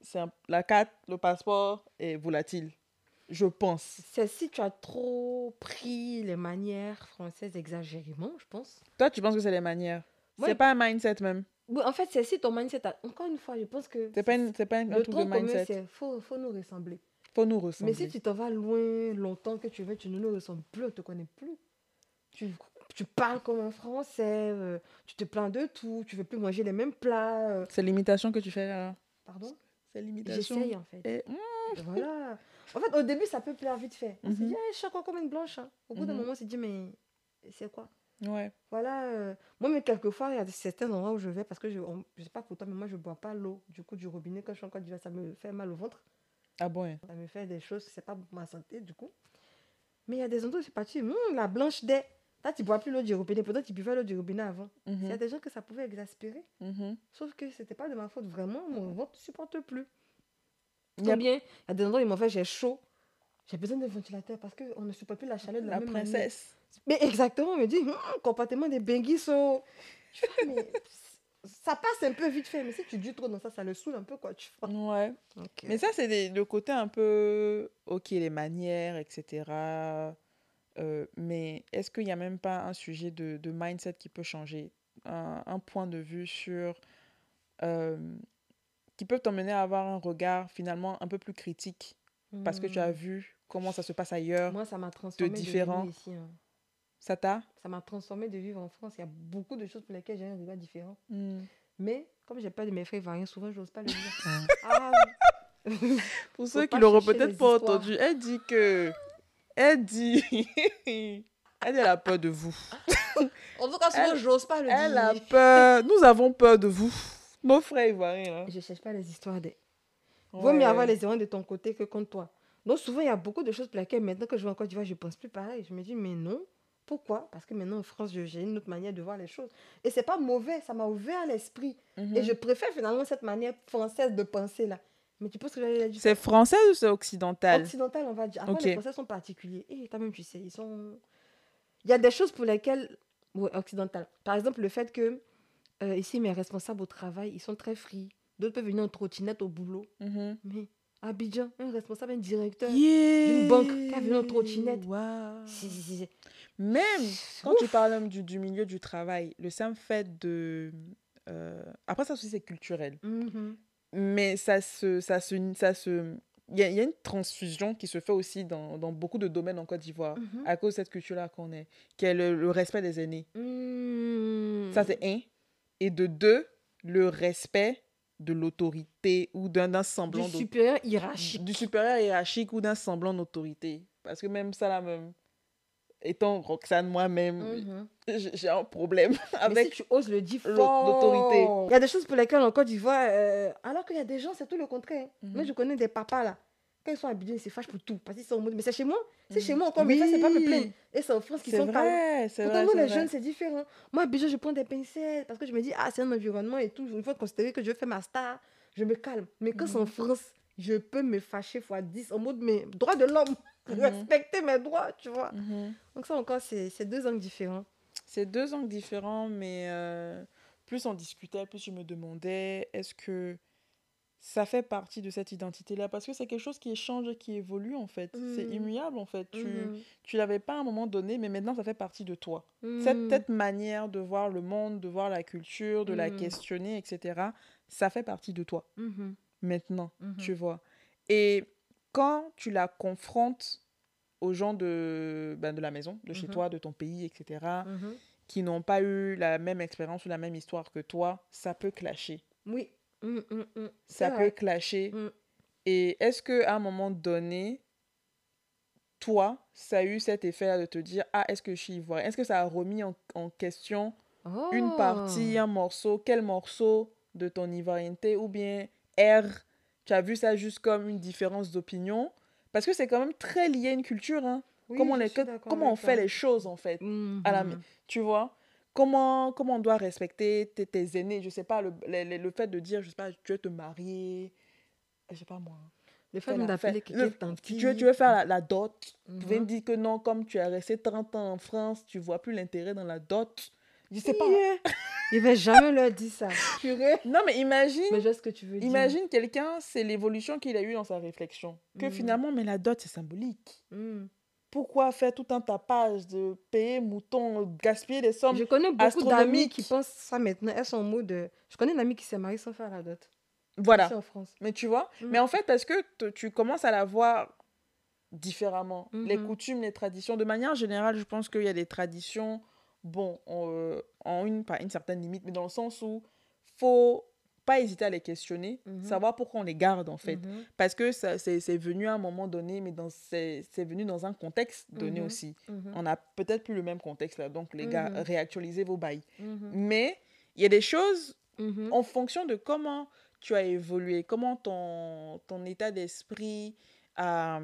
c'est la carte, le passeport est volatile je pense. C'est si tu as trop pris les manières françaises exagérément, je pense. Toi, tu penses que c'est les manières? C'est pas un mindset même oui, en fait, c'est si ton mindset. Encore une fois, je pense que. C'est pas, une, pas un, le truc de mindset. Il faut, faut nous ressembler. faut nous ressembler. Mais si tu t'en vas loin, longtemps que tu veux, tu ne nous ressembles plus, on ne te connaît plus. Tu, tu parles comme un Français, euh, tu te plains de tout, tu veux plus manger les mêmes plats. Euh. C'est l'imitation que tu fais là. Pardon? C'est l'imitation. J'essaye en fait. Et... Mmh. Voilà. En fait, au début, ça peut plaire vite fait. On se dit, je suis encore comme une blanche. Hein. Au bout d'un moment, on se dit, mais c'est quoi? Ouais. Voilà. Euh, moi, mais quelquefois, il y a certains endroits où je vais parce que je ne sais pas pour toi, mais moi, je ne bois pas l'eau du coup du robinet quand je suis encore ça me fait mal au ventre. Ah bon Ça me fait des choses, c'est pas pour ma santé du coup. Mais il y a des endroits où c'est parti, hum, la blanche des. Là, tu bois plus l'eau du robinet. Pourtant, tu buvais l'eau du robinet avant. Il y a des gens que ça pouvait exaspérer. Mhm. Sauf que c'était pas de ma faute. Vraiment, mon ventre ne supporte plus. Il y a bien, il y a des endroits où ils m'ont fait j'ai chaud. J'ai besoin d'un ventilateur parce qu'on ne supporte plus la chaleur de la, la princesse. Mais exactement, on me dit, hum, comportement des benguis sont. mais (laughs) ça passe un peu vite fait, mais si tu dis trop dans ça, ça le saoule un peu, quoi. Tu vois. Ouais. Mais ça, c'est le côté un peu, ok, les manières, etc. Euh, mais est-ce qu'il n'y a même pas un sujet de, de mindset qui peut changer? Un, un, point de vue sur. Euh, qui peut t'emmener à avoir un regard finalement un peu plus critique? Parce que tu as hmm. vu comment ça se passe ailleurs. Moi, ça m'a transformé de différent. ici, hein. Ça t'a? Ça m'a transformé de vivre en France. Il y a beaucoup de choses pour lesquelles j'ai un regard différent. Hmm. Mais comme j'ai pas de mes frères variants, souvent, j'ose pas le dire. ah, (laughs) pour ceux qui l'auraient peut-être pas entendu, elle dit que. Elle dit. (laughs) elle a peur de vous. en tout cas, souvent, j'ose pas le dire. Elle a (laughs) peur. Nous avons peur de vous. Mon frère ivoirien. Hein. Je cherche pas les histoires des. Ouais. Vaut mieux avoir les erreurs de ton côté que contre toi. Donc, souvent, il y a beaucoup de choses pour lesquelles maintenant que je vais encore dire, je pense plus pareil. Je me dis, mais non. Pourquoi? Parce que maintenant en France, j'ai une autre manière de voir les choses. Et c'est pas mauvais, ça m'a ouvert l'esprit. Mhm. Et je préfère finalement cette manière française de penser là. Mais tu penses que j'allais dire C'est français ou c'est occidental Occidental, on va dire. Après, les Français sont particuliers. Et toi-même, tu sais, ils sont. Il y a des choses pour lesquelles. Oui, occidental. Par exemple, le fait que euh, ici, mes responsables au travail, ils sont très free. D'autres peuvent venir en trottinette au boulot. Mhm. Mais Abidjan, un responsable, un directeur d'une banque qui a venu en trottinette. Wow. Même quand tu parles du, du, milieu du travail, le simple fait de... Euh, après, ça aussi, c'est culturel. Mm-hmm. Mais ça se... Ça se, ça se il y, a, y, a une transfusion qui se fait aussi dans, dans beaucoup de domaines en Côte d'Ivoire mm-hmm. à cause de cette culture-là qu'on est, qui est le, respect des aînés. Mm. Ça, c'est un. Et de deux, le respect de l'autorité ou d'un semblant du supérieur hiérarchique. Du supérieur hiérarchique ou d'un semblant d'autorité. Parce que même ça, là, même, étant Roxane moi-même, mhm. j'ai un problème avec Mais si tu oses le dire l'autorité. Il y a des choses pour lesquelles en Côte d'Ivoire, euh, alors qu'il y a des gens, c'est tout le contraire. Mhm. Moi, je connais des papas là. Quand ils sont habillés, ils se fâchent pour tout. Parce qu'ils sont en mode, mais c'est chez moi. C'est chez moi encore, mais ça, c'est pas me plaindre. Et c'est en France qu'ils sont vrai, C'est Pourtant, nous, les jeunes, c'est différent. Moi, déjà, je prends des pincettes parce que je me dis, ah, c'est un environnement et tout. Une fois considérer que je fais ma star, je me calme. Mais quand c'est en mhm. France, je peux me fâcher fois 10 en mode, mais droit de l'homme. Mhm. respecter mes droits, tu vois. Mhm. Donc ça encore, c'est deux angles différents. C'est deux angles différents, mais euh, plus on discutait, plus je me demandais, est-ce que ça fait partie de cette identité-là? Parce que c'est quelque chose qui change, qui évolue en fait. C'est mhm. immuable en fait. Tu tu l'avais pas à un moment donné, mais maintenant ça fait partie de toi. Cette, cette, manière de voir le monde, de voir la culture, de la questionner, etc., ça fait partie de toi. Maintenant, tu vois. Et quand tu la confrontes aux gens de, ben, de la maison, de chez mhm. toi, de ton pays, etc., mhm. qui n'ont pas eu la même expérience ou la même histoire que toi, ça peut clasher. Oui. Mm, mm, mm. Ça peut clasher. Et est-ce qu'à un moment donné, toi, ça a eu cet effet de te dire Ah, est-ce que je suis ivoirienne? Est-ce que ça a remis en, question une partie, oh. un morceau Quel morceau de ton ivoirienneté Ou bien R tu as vu ça juste comme une différence d'opinion? Parce que c'est quand même très lié à une culture. Hein. comment, on, comment on fait les choses, en fait. à la, mhm. tu vois? Comment, comment on doit respecter tes, tes aînés? Je sais pas, le, le, le, fait de dire, je sais pas, tu veux te marier, je sais pas moi. Le fait d'appeler quelqu'un tu, veux, tu veux faire la, dot? Tu viens me dire que non, comme tu as resté 30 ans en France, tu vois plus l'intérêt dans la dot? Je sais pas. (laughs) Il va jamais leur dire ça. Non, mais imagine. Mais je ce que tu veux Imagine quelqu'un, c'est l'évolution qu'il a eue dans sa réflexion. Que mm. finalement, mais la dot, c'est symbolique. Mm. Pourquoi faire tout un tapage de payer mouton, gaspiller des sommes Je connais beaucoup d'amis qui pensent ça maintenant. Elles sont en mode. Je connais une amie qui s'est mariée sans faire la dot. Voilà. en France. Mais tu vois mm. Mais en fait, parce que tu commences à la voir différemment. Les mm-hmm. coutumes, les traditions. De manière générale, je pense qu'il y a des traditions bon, en, euh, en une, pas une certaine limite, mais dans le sens où faut pas hésiter à les questionner, mhm. savoir pourquoi on les garde en fait. Mhm. Parce que c'est venu à un moment donné, mais c'est venu dans un contexte donné mhm. aussi. On n'a peut-être plus le même contexte là, donc les gars, réactualisez vos bails. Mais il y a des choses en fonction de comment tu as évolué, comment ton, ton état d'esprit a...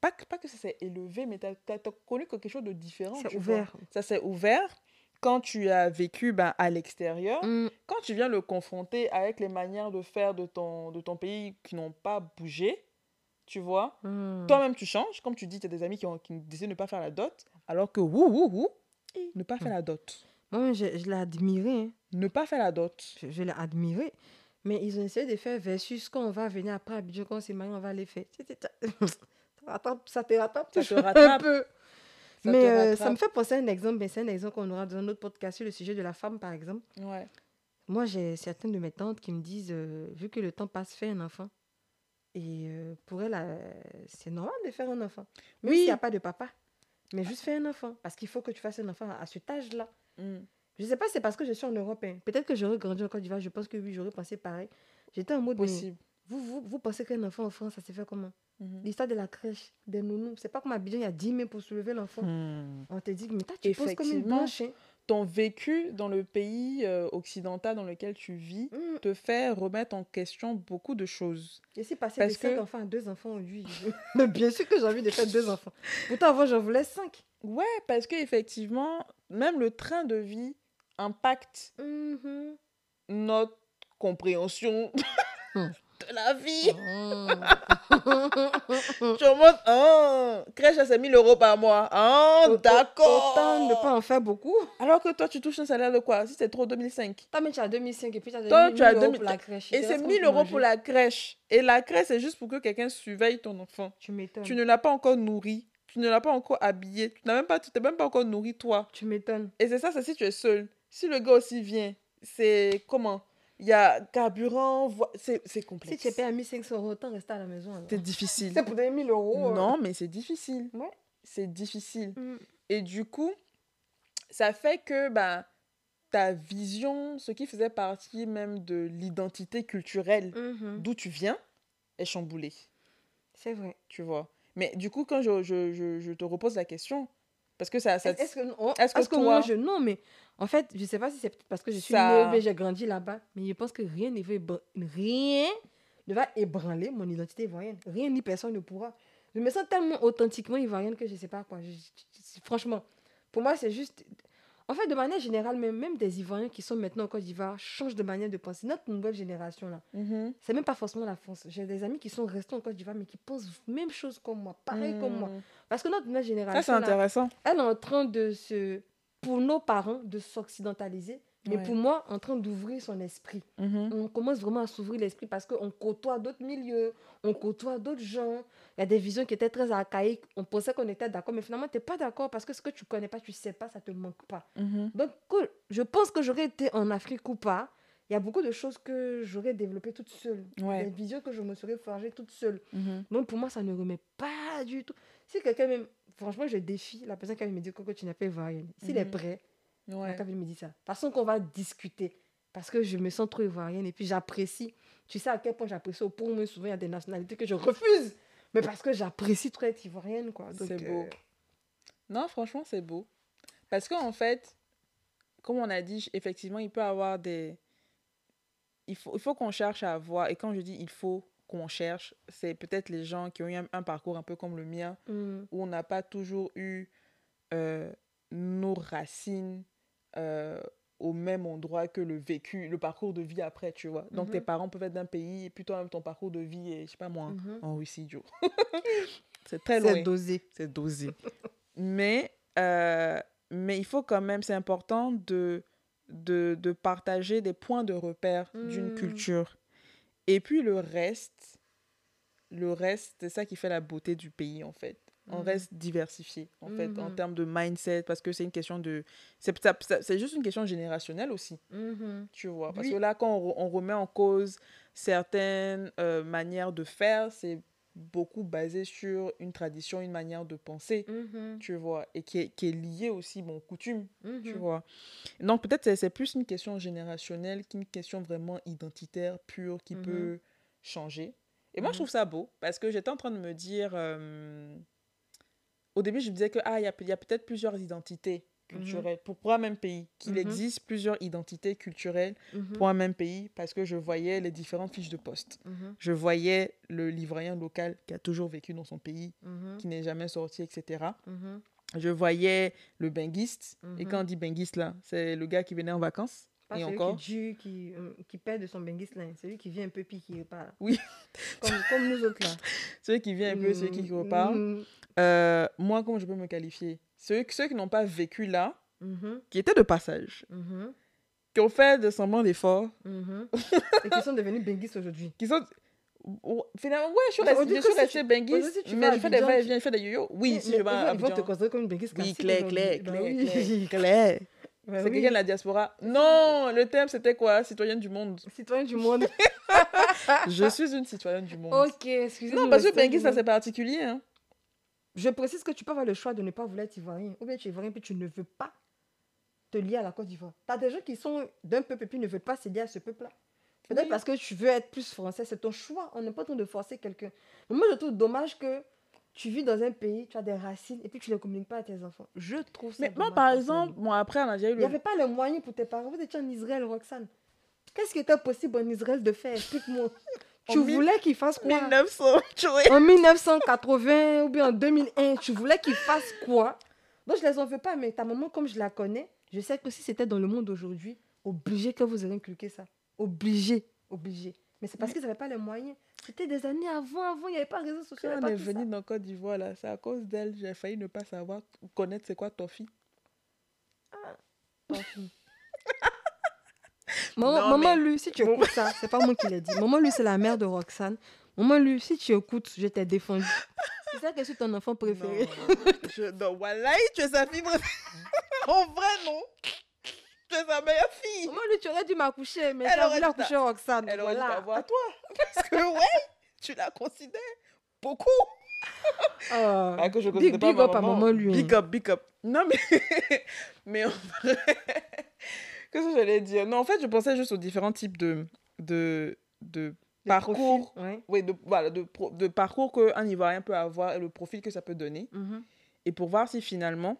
Pas, pas que ça s'est élevé, mais tu as, connu quelque chose de différent. C'est ouvert. Ça s'est ouvert quand tu as vécu ben, à l'extérieur, mm. quand tu viens le confronter avec les manières de faire de ton, de ton pays qui n'ont pas bougé, tu vois, mm. toi-même tu changes. Comme tu dis, tu as des amis qui, ont, qui décident de ne pas faire la dot, alors que wouh, wouh, wouh, ne pas faire la dot. Moi, je, je l'ai admiré. Hein. Ne pas faire la dot. Je, je l'ai admiré. Mais ils ont essayé de faire versus quand on va venir après Abidjan, quand c'est marié, on va les faire. Ça te rattrape, ça te (laughs) rattrape un peu mais euh, ça me fait penser à un exemple, mais c'est un exemple qu'on aura dans un autre podcast sur le sujet de la femme, par exemple. Ouais. Moi, j'ai certaines de mes tantes qui me disent, euh, vu que le temps passe, fais un enfant. Et euh, pour elle, c'est normal de faire un enfant. Même oui. s'il n'y a pas de papa. Mais juste faire un enfant. Parce qu'il faut que tu fasses un enfant à, cet âge-là. Mm. Je ne sais pas si c'est parce que je suis en Europe. Hein. Peut-être que j'aurais grandi en Côte d'Ivoire. Je pense que oui, j'aurais pensé pareil. J'étais en mode. Possible. Vous, vous, vous pensez qu'un enfant en France, ça se fait comment Mhm. L'histoire de la crèche, des nounous. C'est pas comme à Bidjan, il y a 10 000 pour soulever l'enfant. Hmm. On te dit, mais tu poses comme une blanche. Hein. Ton vécu dans le pays euh, occidental dans lequel tu vis hmm. te fait remettre en question beaucoup de choses. Et si passer Parce de 5 enfants à 2 enfants (laughs) Mais bien sûr que j'ai envie de faire 2 enfants. Pourtant, avant, j'en voulais 5. Ouais, parce qu'effectivement, même le train de vie impacte mhm. notre compréhension. La vie. Oh. (laughs) je monte, oh, crèche à 1000 euros par mois. Oh, d'accord. Autant ne pas en faire beaucoup. Alors que toi, tu touches un salaire de quoi? Si c'est trop 2005. Toi, mais tu as 2005 et puis tu as 2000 euros pour la crèche. Et c'est 1000 euros pour la crèche. Et la crèche, c'est juste pour que quelqu'un surveille ton enfant. Tu m'étonnes. Tu ne l'as pas encore nourri. Tu ne l'as pas encore habillé. Tu n'as même pas, tu t'es même pas encore nourri toi. Tu m'étonnes. Et c'est ça, c'est si tu es seul. Si le gars aussi vient, c'est comment? Il y a carburant, c'est complexe. Si tu payé 1500 euros, autant rester à la maison. C'est difficile. C'est pour des 1000 euros. Euh. Non, mais c'est difficile. Ouais. C'est difficile. Mm. Et du coup, ça fait que bah, ta vision, ce qui faisait partie même de l'identité culturelle mm-hmm. d'où tu viens, est chamboulée. C'est vrai. Tu vois. Mais du coup, quand je, je, je, je te repose la question, parce que ça. ça est-ce que, est que, que, moi, je. Non, mais en fait, je sais pas si c'est parce que je suis ça... j'ai grandi là-bas, mais je pense que rien ne va, rien ne va ébranler mon identité ivoirienne. Rien ni personne ne pourra. Je me sens tellement authentiquement ivoirienne que je sais pas quoi. franchement, pour moi, c'est juste. En fait, de manière générale, même, même des Ivoiriens qui sont maintenant en Côte d'Ivoire changent de manière de penser. Notre nouvelle génération, là, mm-hmm. c'est même pas forcément la France. J'ai des amis qui sont restés en Côte d'Ivoire, mais qui pensent même chose comme moi, pareil comme moi. Mm. Parce que notre nouvelle génération, Ça, intéressant. elle est en train de se pour nos parents de s'occidentaliser, mais pour moi, en train d'ouvrir son esprit. Mhm. On commence vraiment à s'ouvrir l'esprit parce qu'on côtoie d'autres milieux, on côtoie d'autres gens. Il y a des visions qui étaient très archaïques. On pensait qu'on était d'accord, mais finalement, tu n'es pas d'accord parce que ce que tu connais pas, tu sais pas, ça te manque pas. Mhm. Donc, je pense que j'aurais été en Afrique ou pas. Il y a beaucoup de choses que j'aurais développées toute seule. Des visions que je me serais forgées toute seule. Mhm. Donc, pour moi, ça ne remet pas du tout. Si quelqu'un même franchement, je défie la personne qui me dit que tu n'as pas ivoirienne. S'il est prêt, ouais. il me dit ça. De toute façon, qu'on va discuter. Parce que je me sens trop ivoirienne et puis j'apprécie. Tu sais à quel point j'apprécie. Au point où souvent, il y a des nationalités que je refuse. Mais parce que j'apprécie trop être ivoirienne. quoi. C'est beau. Euh, non, franchement, c'est beau. Parce qu'en fait, comme on a dit, effectivement, il peut y avoir des. Il faut, il faut qu'on cherche à voir. Et quand je dis il faut, qu'on cherche, c'est peut-être les gens qui ont eu un, parcours un peu comme le mien, mm. où on n'a pas toujours eu euh, nos racines euh, au même endroit que le vécu, le parcours de vie après, tu vois. Donc, tes mm-hmm. parents peuvent être d'un pays, et puis toi-même, ton parcours de vie est, je sais pas moi, mm-hmm. en Russie, Joe. (laughs) c'est très loin. C'est dosé. C'est dosé. mais, euh, mais il faut quand même, c'est important de, de, de, partager des points de repère d'une mm. culture et puis le reste, le reste, c'est ça qui fait la beauté du pays, en fait. On mhm. reste diversifié, en fait, en mhm. termes de mindset, parce que c'est une question de... C'est juste une question générationnelle aussi, mhm. tu vois. Parce que là, quand on, remet en cause certaines euh, manières de faire, c'est beaucoup basé sur une tradition, une manière de penser, mm-hmm. tu vois, et qui est, qui est liée aussi, bon, coutume, tu mm-hmm. vois. Donc peut-être c'est plus une question générationnelle qu'une question vraiment identitaire, pure, qui mm-hmm. peut changer. Et moi, je trouve ça beau, parce que j'étais en train de me dire... Euh, au début, je me disais que, ah, il y a, y a peut-être plusieurs identités culturelles pour, pour, un même pays, qu'il existe plusieurs identités culturelles pour un même pays, parce que je voyais les différentes fiches de poste. Je voyais le livrien local qui a toujours vécu dans son pays, qui n'est jamais sorti, etc. Je voyais le benguiste, et quand on dit benguiste, là, c'est le gars qui venait en vacances. Pas et celui encore. qui, qui, euh, qui perd de son benguiste là. Celui qui vient un peu puis qui repart. Oui. Comme, comme nous autres là. (laughs) celui qui vient un peu, celui qui repart. Euh, moi, comment je peux me qualifier? Ceux, ceux qui n'ont pas vécu là, mm-hmm. qui étaient de passage, mm-hmm. qui ont fait de semblant d'efforts. Mm-hmm. (laughs) Et qui sont devenus benguistes aujourd'hui. Qui sont... Finalement, ouais, je suis restée, je suis restée benguiste, mais je fais des va-et-vient, je fais des yo-yo. Oui, si je vais à Ils vont te considérer comme une benguiste Oui, clair, clair, clair, clair. Bah c'est quelqu'un de la diaspora? Non, le thème c'était quoi? Citoyenne du monde. Citoyenne du monde. (laughs) je suis une citoyenne du monde. Ok, excusez-moi. Non, parce que Benguis, ça c'est particulier. Hein. Je précise que tu peux avoir le choix de ne pas vouloir être ivoirien. Ou bien tu es ivoirien puis tu ne veux pas te lier à la Côte d'Ivoire. Tu as des gens qui sont d'un peuple et puis ne veulent pas se lier à ce peuple-là. Peut-être parce que tu veux être plus français, c'est ton choix. On n'est pas en train de forcer quelqu'un. Moi, je trouve dommage que tu vis dans un pays, tu as des racines et puis tu ne les communiques pas à tes enfants. Je trouve ça. Mais moi, par exemple, moi, après, on a déjà eu. Il n'y avait pas les moyens pour tes parents. Vous étiez en Israël, Roxane. Qu'est-ce qui était possible en Israël de faire? Explique-moi. (laughs) Tu voulais qu'il fasse quoi? 1900, En 1980 ou bien en 2001, tu voulais qu'il fasse quoi? Donc, je ne les en veux pas, mais ta maman, comme je la connais, je sais que si c'était dans le monde d'aujourd'hui, obligé que vous ayez inculqué ça. Obligé, obligé. Mais c'est parce qu'ils n'avaient pas les moyens. C'était des années avant, avant, il n'y avait pas de réseaux sociaux. Quand on est venu dans Côte d'Ivoire, là, c'est à cause d'elle, j'ai failli ne pas savoir, connaître c'est quoi Tofi. Ah, Tofi. Maman, maman lui, si tu écoutes ça, c'est pas moi qui l'ai dit. Maman lui, c'est la mère de Roxane. Maman lui, si tu écoutes, je t'ai défendu. C'est ça que je suis ton enfant préféré. Non, je, non voilà, tu es sa fille préférée. (laughs) en vrai, non. Tu es sa meilleure fille. Moi, lui, tu aurais dû m'accoucher, mais tu as voulu accoucher Roxane. Elle aurait voilà. dû t'avoir toi. Parce que, ouais, tu la considères beaucoup. (laughs) Ah, que je big, pas big up à maman, lui. Big up, big up. Non, mais, (laughs) mais en vrai, qu'est-ce que j'allais dire Non, en fait, je pensais juste aux différents types de, de, de parcours. Oui, de, voilà, de, de parcours qu'un Ivoirien peut avoir et le profil que ça peut donner. Mm-hmm. Et pour voir si finalement,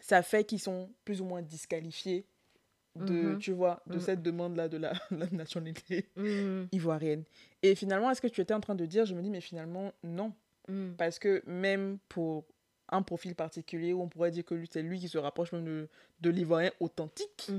ça fait qu'ils sont plus ou moins disqualifiés de, mhm. tu vois, de mhm. cette demande-là de la, (laughs) nationalité mhm. ivoirienne. Et finalement, est-ce que tu étais en train de dire, je me dis, mais finalement, non. Parce que même pour un profil particulier, où on pourrait dire que c'est lui qui se rapproche même de, de l'ivoirien authentique,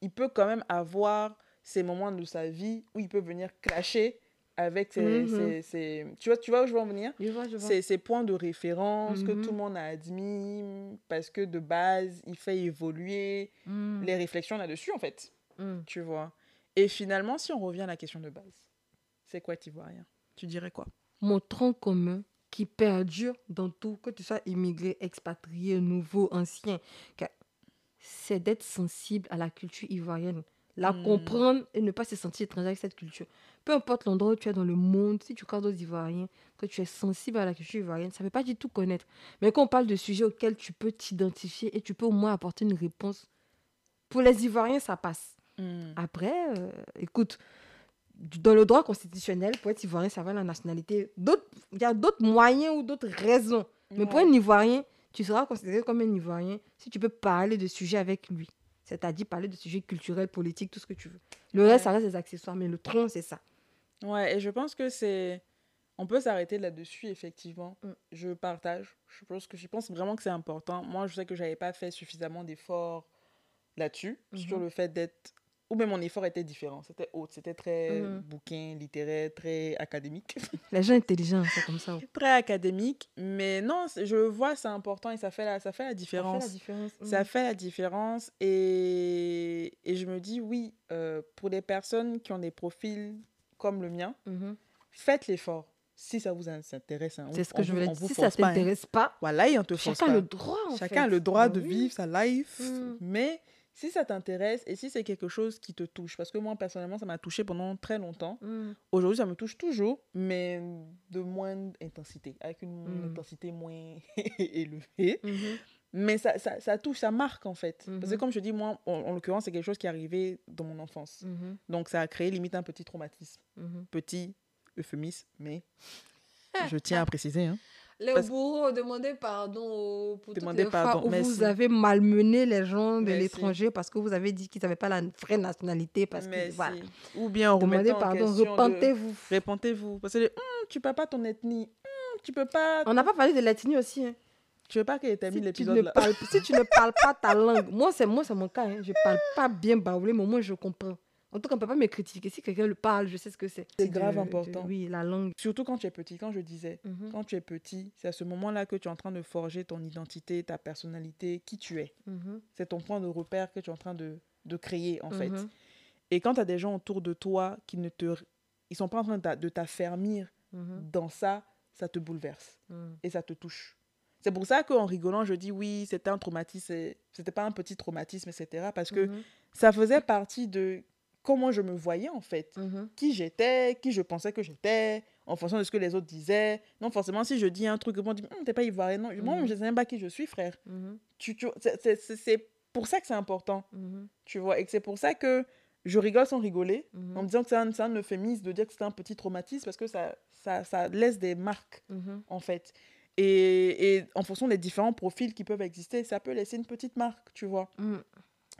il peut quand même avoir ces moments de sa vie où il peut venir clasher avec ces, tu vois tu vois où je veux en venir? Ces, points de référence que tout le monde a admis parce que de base il fait évoluer mm. les réflexions là-dessus en fait mm. tu vois. Et finalement si on revient à la question de base c'est quoi rien tu dirais quoi? Mon tronc commun qui perdure dans tout que tu sois immigré expatrié nouveau ancien c'est d'être sensible à la culture ivoirienne la hmm. comprendre et ne pas se sentir étranger avec cette culture. Peu importe l'endroit où tu es dans le monde, si tu crois aux Ivoiriens, que tu es sensible à la culture ivoirienne, ça ne veut pas du tout connaître. Mais quand on parle de sujets auxquels tu peux t'identifier et tu peux au moins apporter une réponse, pour les Ivoiriens, ça passe. Hmm. Après, euh, écoute, dans le droit constitutionnel, pour être Ivoirien, ça va la nationalité. Il y a d'autres moyens ou d'autres raisons. Mais pour un Ivoirien, tu seras considéré comme un Ivoirien si tu peux parler de sujets avec lui. C'est-à-dire parler de sujets culturels, politiques, tout ce que tu veux. Le reste, ça reste des accessoires, mais le tronc, c'est ça. Ouais, et je pense que c'est. On peut s'arrêter là-dessus, effectivement. Mm. Je partage. Je pense, que, je pense vraiment que c'est important. Moi, je sais que je n'avais pas fait suffisamment d'efforts là-dessus, sur mm-hmm. le fait d'être ou même mon effort était différent. C'était haute, c'était très mhm. bouquin, littéraire, très académique. (laughs) Les gens intelligents, c'est comme ça. très académique, mais non, je vois, c'est important et ça fait la, ça fait la différence. Ça fait la différence. Ça mhm. fait la différence et, et je me dis, oui, euh, pour des personnes qui ont des profils comme le mien, mhm. faites l'effort si ça vous intéresse. Hein. C'est ce que je voulais dire. Si ça ne hein. t'intéresse pas, voilà, et on te force Chacun a le droit. Chacun a le droit de vivre sa life, mais si ça t'intéresse et si c'est quelque chose qui te touche, parce que moi, personnellement, ça m'a touché pendant très longtemps. Mm. Aujourd'hui, ça me touche toujours, mais de moindre intensité, avec une mm. intensité moins (laughs) élevée. Mm-hmm. Mais ça, ça, ça, touche, ça marque en fait. Parce que mm-hmm. comme je dis, moi, en, l'occurrence, c'est quelque chose qui est arrivé dans mon enfance. Mm-hmm. Donc ça a créé limite un petit traumatisme. Petit euphémisme, mais (laughs) je tiens à préciser. Hein. Les bourreaux, demandez pardon pour toutes les fois où vous avez malmené les gens de l'étranger parce que vous avez dit qu'ils n'avaient pas la vraie nationalité. Parce que, voilà. Ou bien demandez pardon, repentez-vous. Repentez-vous. Parce que hum, tu ne peux pas ton ethnie. Hum, tu peux pas... On n'a pas parlé de l'ethnie aussi. Hein. Tu veux pas que tu mis l'épisode là? Si tu ne (laughs) parles pas ta langue, moi c'est moi c'est mon cas, hein. je parle pas bien baoulé, mais moi je comprends. En tout cas, on ne peut pas me critiquer. Si quelqu'un le parle, je sais ce que c'est. C'est grave important. oui, la langue. Surtout quand tu es petit. Quand je disais, mhm. quand tu es petit, c'est à ce moment-là que tu es en train de forger ton identité, ta personnalité, qui tu es. Mhm. C'est ton point de repère que tu es en train de, de créer, en fait. Mhm. Et quand tu as des gens autour de toi qui ne te. Ils sont pas en train de t'affermir dans ça, ça te bouleverse. Et ça te touche. C'est pour ça qu'en rigolant, je dis oui, c'était un traumatisme. C'était pas un petit traumatisme, etc. Parce que ça faisait partie de comment je me voyais en fait, mhm. qui j'étais, qui je pensais que j'étais, en fonction de ce que les autres disaient. Non, forcément, si je dis un truc, on dit, hm, t'es pas ivoirien. Non, moi, mhm. je ne sais même pas qui je suis, frère. Tu, tu c'est pour ça que c'est important, tu vois, et que c'est pour ça que je rigole sans rigoler, en me disant que c'est un, un euphémisme de dire que c'est un petit traumatisme, parce que ça, ça, ça laisse des marques, en fait. Et, et, en fonction des différents profils qui peuvent exister, ça peut laisser une petite marque, tu vois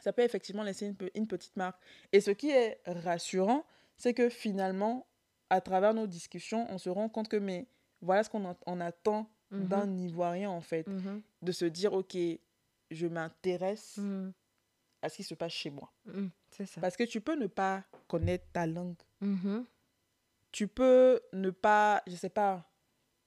ça peut effectivement laisser une, une, petite marque. Et ce qui est rassurant, c'est que finalement, à travers nos discussions, on se rend compte que mais voilà ce qu'on attend mhm. d'un Ivoirien, en fait. Mhm. De se dire, OK, je m'intéresse mhm. à ce qui se passe chez moi. Ça. Parce que tu peux ne pas connaître ta langue. Tu peux ne pas, je sais pas,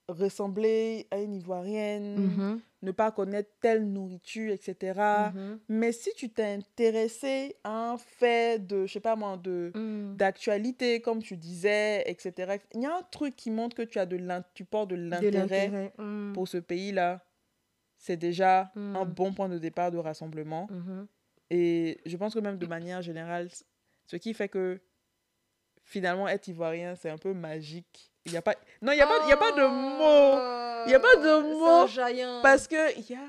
ressembler à une Ivoirienne, mm-hmm. ne pas connaître telle nourriture, etc. Mm-hmm. Mais si tu t'es intéressé à un fait de, je sais pas moi, de mm. d'actualité, comme tu disais, etc., il y a un truc qui montre que tu as de tu portes de l'intérêt mm. pour ce pays-là. C'est déjà mm. un bon point de départ de rassemblement. Mm-hmm. Et je pense que même de manière générale, ce qui fait que finalement être ivoirien, c'est un peu magique il y a pas... Non, il n'y a, pas... y a pas de mots. Il n'y a pas de mots. Parce que... Y a...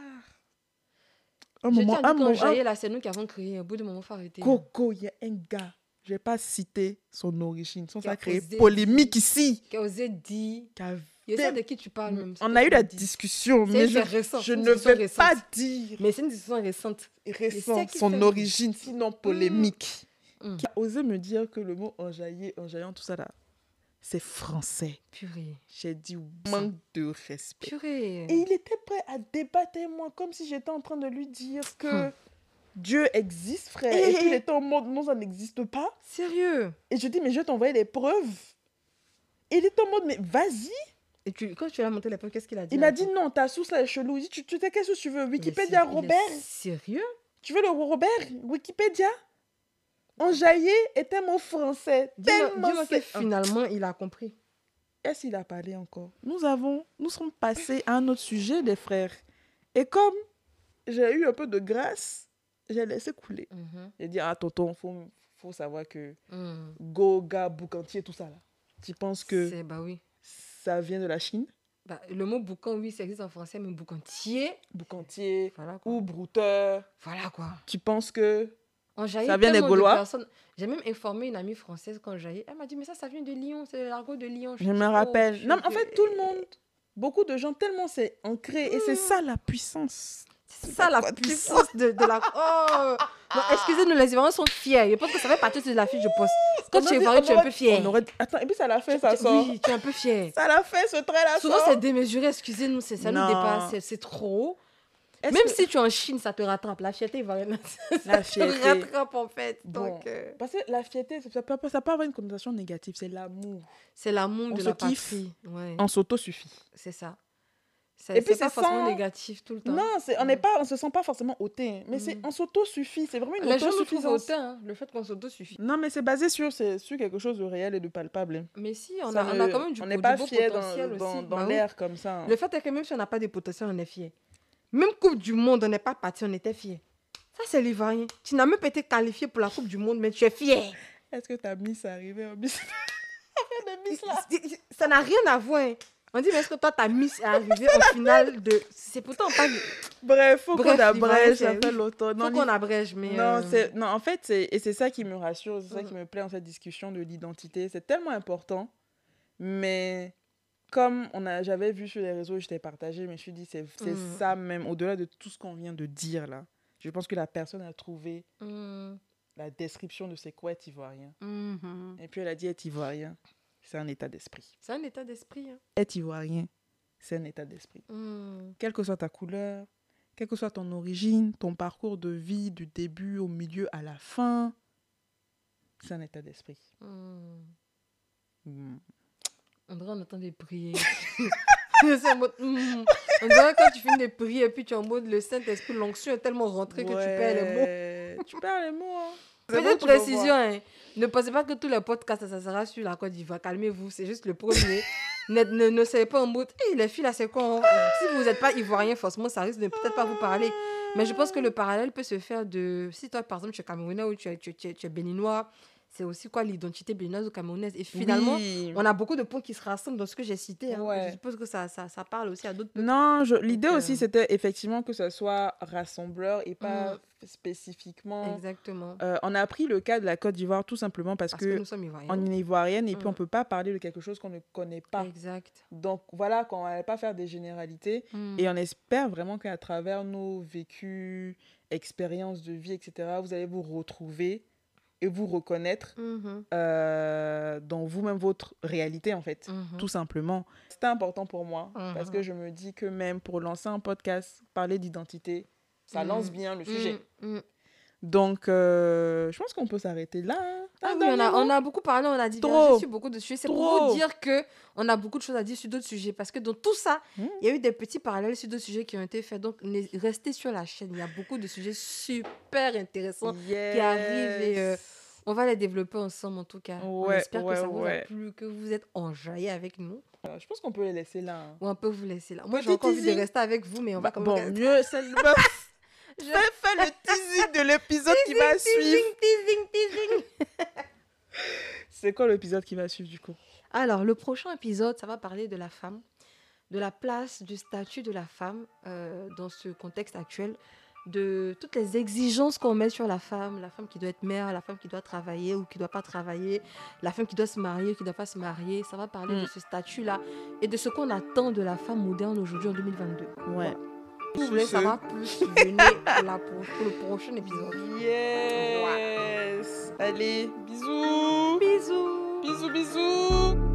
Un je moment, un moment, un... là, c'est nous qui avons créé. Au bout de moment, faut arrêter. Coco, il y a un gars. Je ne vais pas citer son origine. Son ça a créé polémique ici. Qui a osé dire. Qui a je sais de qui tu parles même. On a eu la discussion, mais je, je ne vais pas dire. Mais c'est une discussion récente. Récente, son origine, sinon polémique. Mm. Qui a osé me dire que le mot enjaillé, enjaillant, tout ça là, c'est français. Purée. J'ai dit manque de respect. Purée. Et il était prêt à débattre moi, comme si j'étais en train de lui dire que hum. Dieu existe, frère. Et, qu'il était en mode non, ça n'existe pas. Sérieux? Et je dis, mais je vais t'envoyer les preuves. Et il était en mode, mais vas-y. Et tu, quand tu lui as monté les preuves, qu'est-ce qu'il a dit Il m'a dit, non, ta source là est chelou. Il dit, tu, tu qu'est-ce que tu veux? Wikipédia, Robert Sérieux? Tu veux le Robert? Wikipédia Enjaillé est un mot français. Dis-moi que finalement, il a compris. Est-ce qu'il a parlé encore? Nous avons, nous sommes passés à un autre sujet, les frères. Et comme j'ai eu un peu de grâce, j'ai laissé couler. Mhm. J'ai dit, ah, tonton, il faut, faut savoir que mm. Goga, Boucantier, tout ça, là. Tu penses que bah oui. ça vient de la Chine? Bah, Le mot boucan, oui, ça existe en français, mais boucantier. Boucantier. Voilà ou brouteur. Voilà quoi. Tu penses que ça vient des Gaulois. J'ai même informé une amie française quand j'allais. Elle m'a dit, mais ça, ça vient de Lyon, c'est l'argot de Lyon. Je, me rappelle. non, en fait, tout le monde, beaucoup de gens, tellement c'est ancré. Et c'est hmm. ça la puissance. C'est ça la puissance de, de la. Oh excusez-nous, les Ivoiriens sont fiers. Je pense que ça fait partie de la fiche de poste. Quand tu es Ivoirien, tu es un peu fier. Attends, et puis ça l'a fait, ça sort. Oui, tu es un peu fier. Ça l'a fait, ce trait-là. Souvent, c'est démesuré, excusez-nous, ça nous dépasse, c'est trop. Même si tu es en Chine, ça te rattrape. La fierté va (laughs) La fierté. te rattrape en fait. Donc, euh, Parce que la fierté, ça peut, ça peut avoir une connotation négative. C'est l'amour. C'est l'amour de la patrie. Ouais. On s'auto-suffit. C'est ça. Et puis c'est pas forcément négatif tout le temps. Non, on n'est pas, on se sent pas forcément hautain, mais c'est mm. on s'auto-suffit. C'est vraiment une autosuffisance. Hautain, hein, le fait qu'on s'auto-suffit. Non, mais c'est basé sur, sur quelque chose de réel et de palpable. Mais si, on, a, on a, quand même du, on n'est pas fier dans, dans, dans bah l'air comme ça. Hein. Le fait est que même si on n'a pas de potentiel, on est fier. Même Coupe du Monde, on n'est pas parti, on était fiers. Ça, c'est l'ivoirien. Tu n'as même pas été qualifié pour la Coupe du Monde, mais tu es fier. Est-ce que ta Miss est arrivée? En Miss (laughs) Ça n'a rien à voir. On dit, mais est-ce que toi, ta Miss est arrivée au final de. C'est pourtant pas. Bref, faut qu'on abrège, ça fait longtemps. Non, faut qu'on abrège, mais. Non, euh, non, en fait, et c'est ça qui me rassure, c'est ça qui mm. me plaît en cette discussion de l'identité. C'est tellement important, mais comme on a, j'avais vu sur les réseaux, je t'ai partagé, mais je me suis dit, c'est mm. ça même, au-delà de tout ce qu'on vient de dire là. Je pense que la personne a trouvé mm. la description de c'est quoi être ivoirien. Mm-hmm. Et puis elle a dit être ivoirien, c'est un état d'esprit. C'est un état d'esprit. Hein. Être ivoirien, c'est un état d'esprit. Mm. Quelle que soit ta couleur, quelle que soit ton origine, ton parcours de vie, du début au milieu à la fin, c'est un état d'esprit. On dirait on entend des prières. (laughs) c'est mode, mm. On dirait quand tu finis de prier et puis tu es en mode le Saint-Esprit, l'onction est tellement rentrée que tu perds les mots. tu perds les mots. Hein. (laughs) Petite précision, hein. ne pensez pas que tous les podcasts, ça sera sur la Côte d'Ivoire. Calmez-vous, c'est juste le premier. ne, ne, ne soyez pas en mode, hey, les filles là, c'est quoi hein? Si vous n'êtes pas ivoirien, forcément, ça risque de peut-être pas vous parler. Mais je pense que le parallèle peut se faire de. Si toi, par exemple, tu es camerounais ou tu es, tu, tu, tu es béninois, c'est aussi quoi l'identité béninoise ou camerounaise? Et finalement, on a beaucoup de points qui se rassemblent dans ce que j'ai cité. Hein. Je suppose que ça, ça, ça, parle aussi à d'autres. Non, l'idée aussi, euh, c'était effectivement que ce soit rassembleur et pas mm. spécifiquement. Exactement. Euh, on a pris le cas de la Côte d'Ivoire tout simplement parce, que, nous sommes ivoiriennes. on est ivoirienne et puis on mm. peut pas parler de quelque chose qu'on ne connaît pas. Exact. Donc voilà, qu'on va pas faire des généralités. Mm. Et on espère vraiment qu'à travers nos vécus, expériences de vie, etc., vous allez vous retrouver et vous reconnaître mhm. euh, dans vous-même votre réalité, en fait, mhm. tout simplement. C'était important pour moi parce que mhm. je me dis que même pour lancer un podcast, parler d'identité, ça lance bien le sujet. Donc, euh, je pense qu'on peut s'arrêter là. Hein. Ah oui, on a, on a, beaucoup parlé, on a dit sur beaucoup de sujets. C'est pour vous dire que on a beaucoup de choses à dire sur d'autres sujets. Parce que dans tout ça, hmm. il y a eu des petits parallèles sur d'autres sujets qui ont été faits. Donc, restez sur la chaîne. Il y a beaucoup de sujets super intéressants qui arrivent. Et, euh, on va les développer ensemble, en tout cas. on espère que ça vous a plu, que vous êtes enjaillés avec nous. Euh, je pense qu'on peut les laisser là. Hein. on peut vous laisser là. Moi, j'ai encore envie de rester avec vous, mais on va bah, Bon, mieux, c'est le (laughs) Je fais le teasing de l'épisode qui va suivre. Teasing, teasing, teasing. (laughs) C'est quoi l'épisode qui va suivre du coup? Alors, le prochain épisode, ça va parler de la femme, de la place, du statut de la femme euh, dans ce contexte actuel, de toutes les exigences qu'on met sur la femme, la femme qui doit être mère, la femme qui doit travailler ou qui ne doit pas travailler, la femme qui doit se marier ou qui ne doit pas se marier. Ça va parler de mm. ce statut-là et de ce qu'on attend de la femme moderne aujourd'hui en 2022. Ouais vous voulez savoir hein. plus, venez pour, pour, le prochain épisode. Yes. Allez, bisous. Bisous. Bisous, bisous.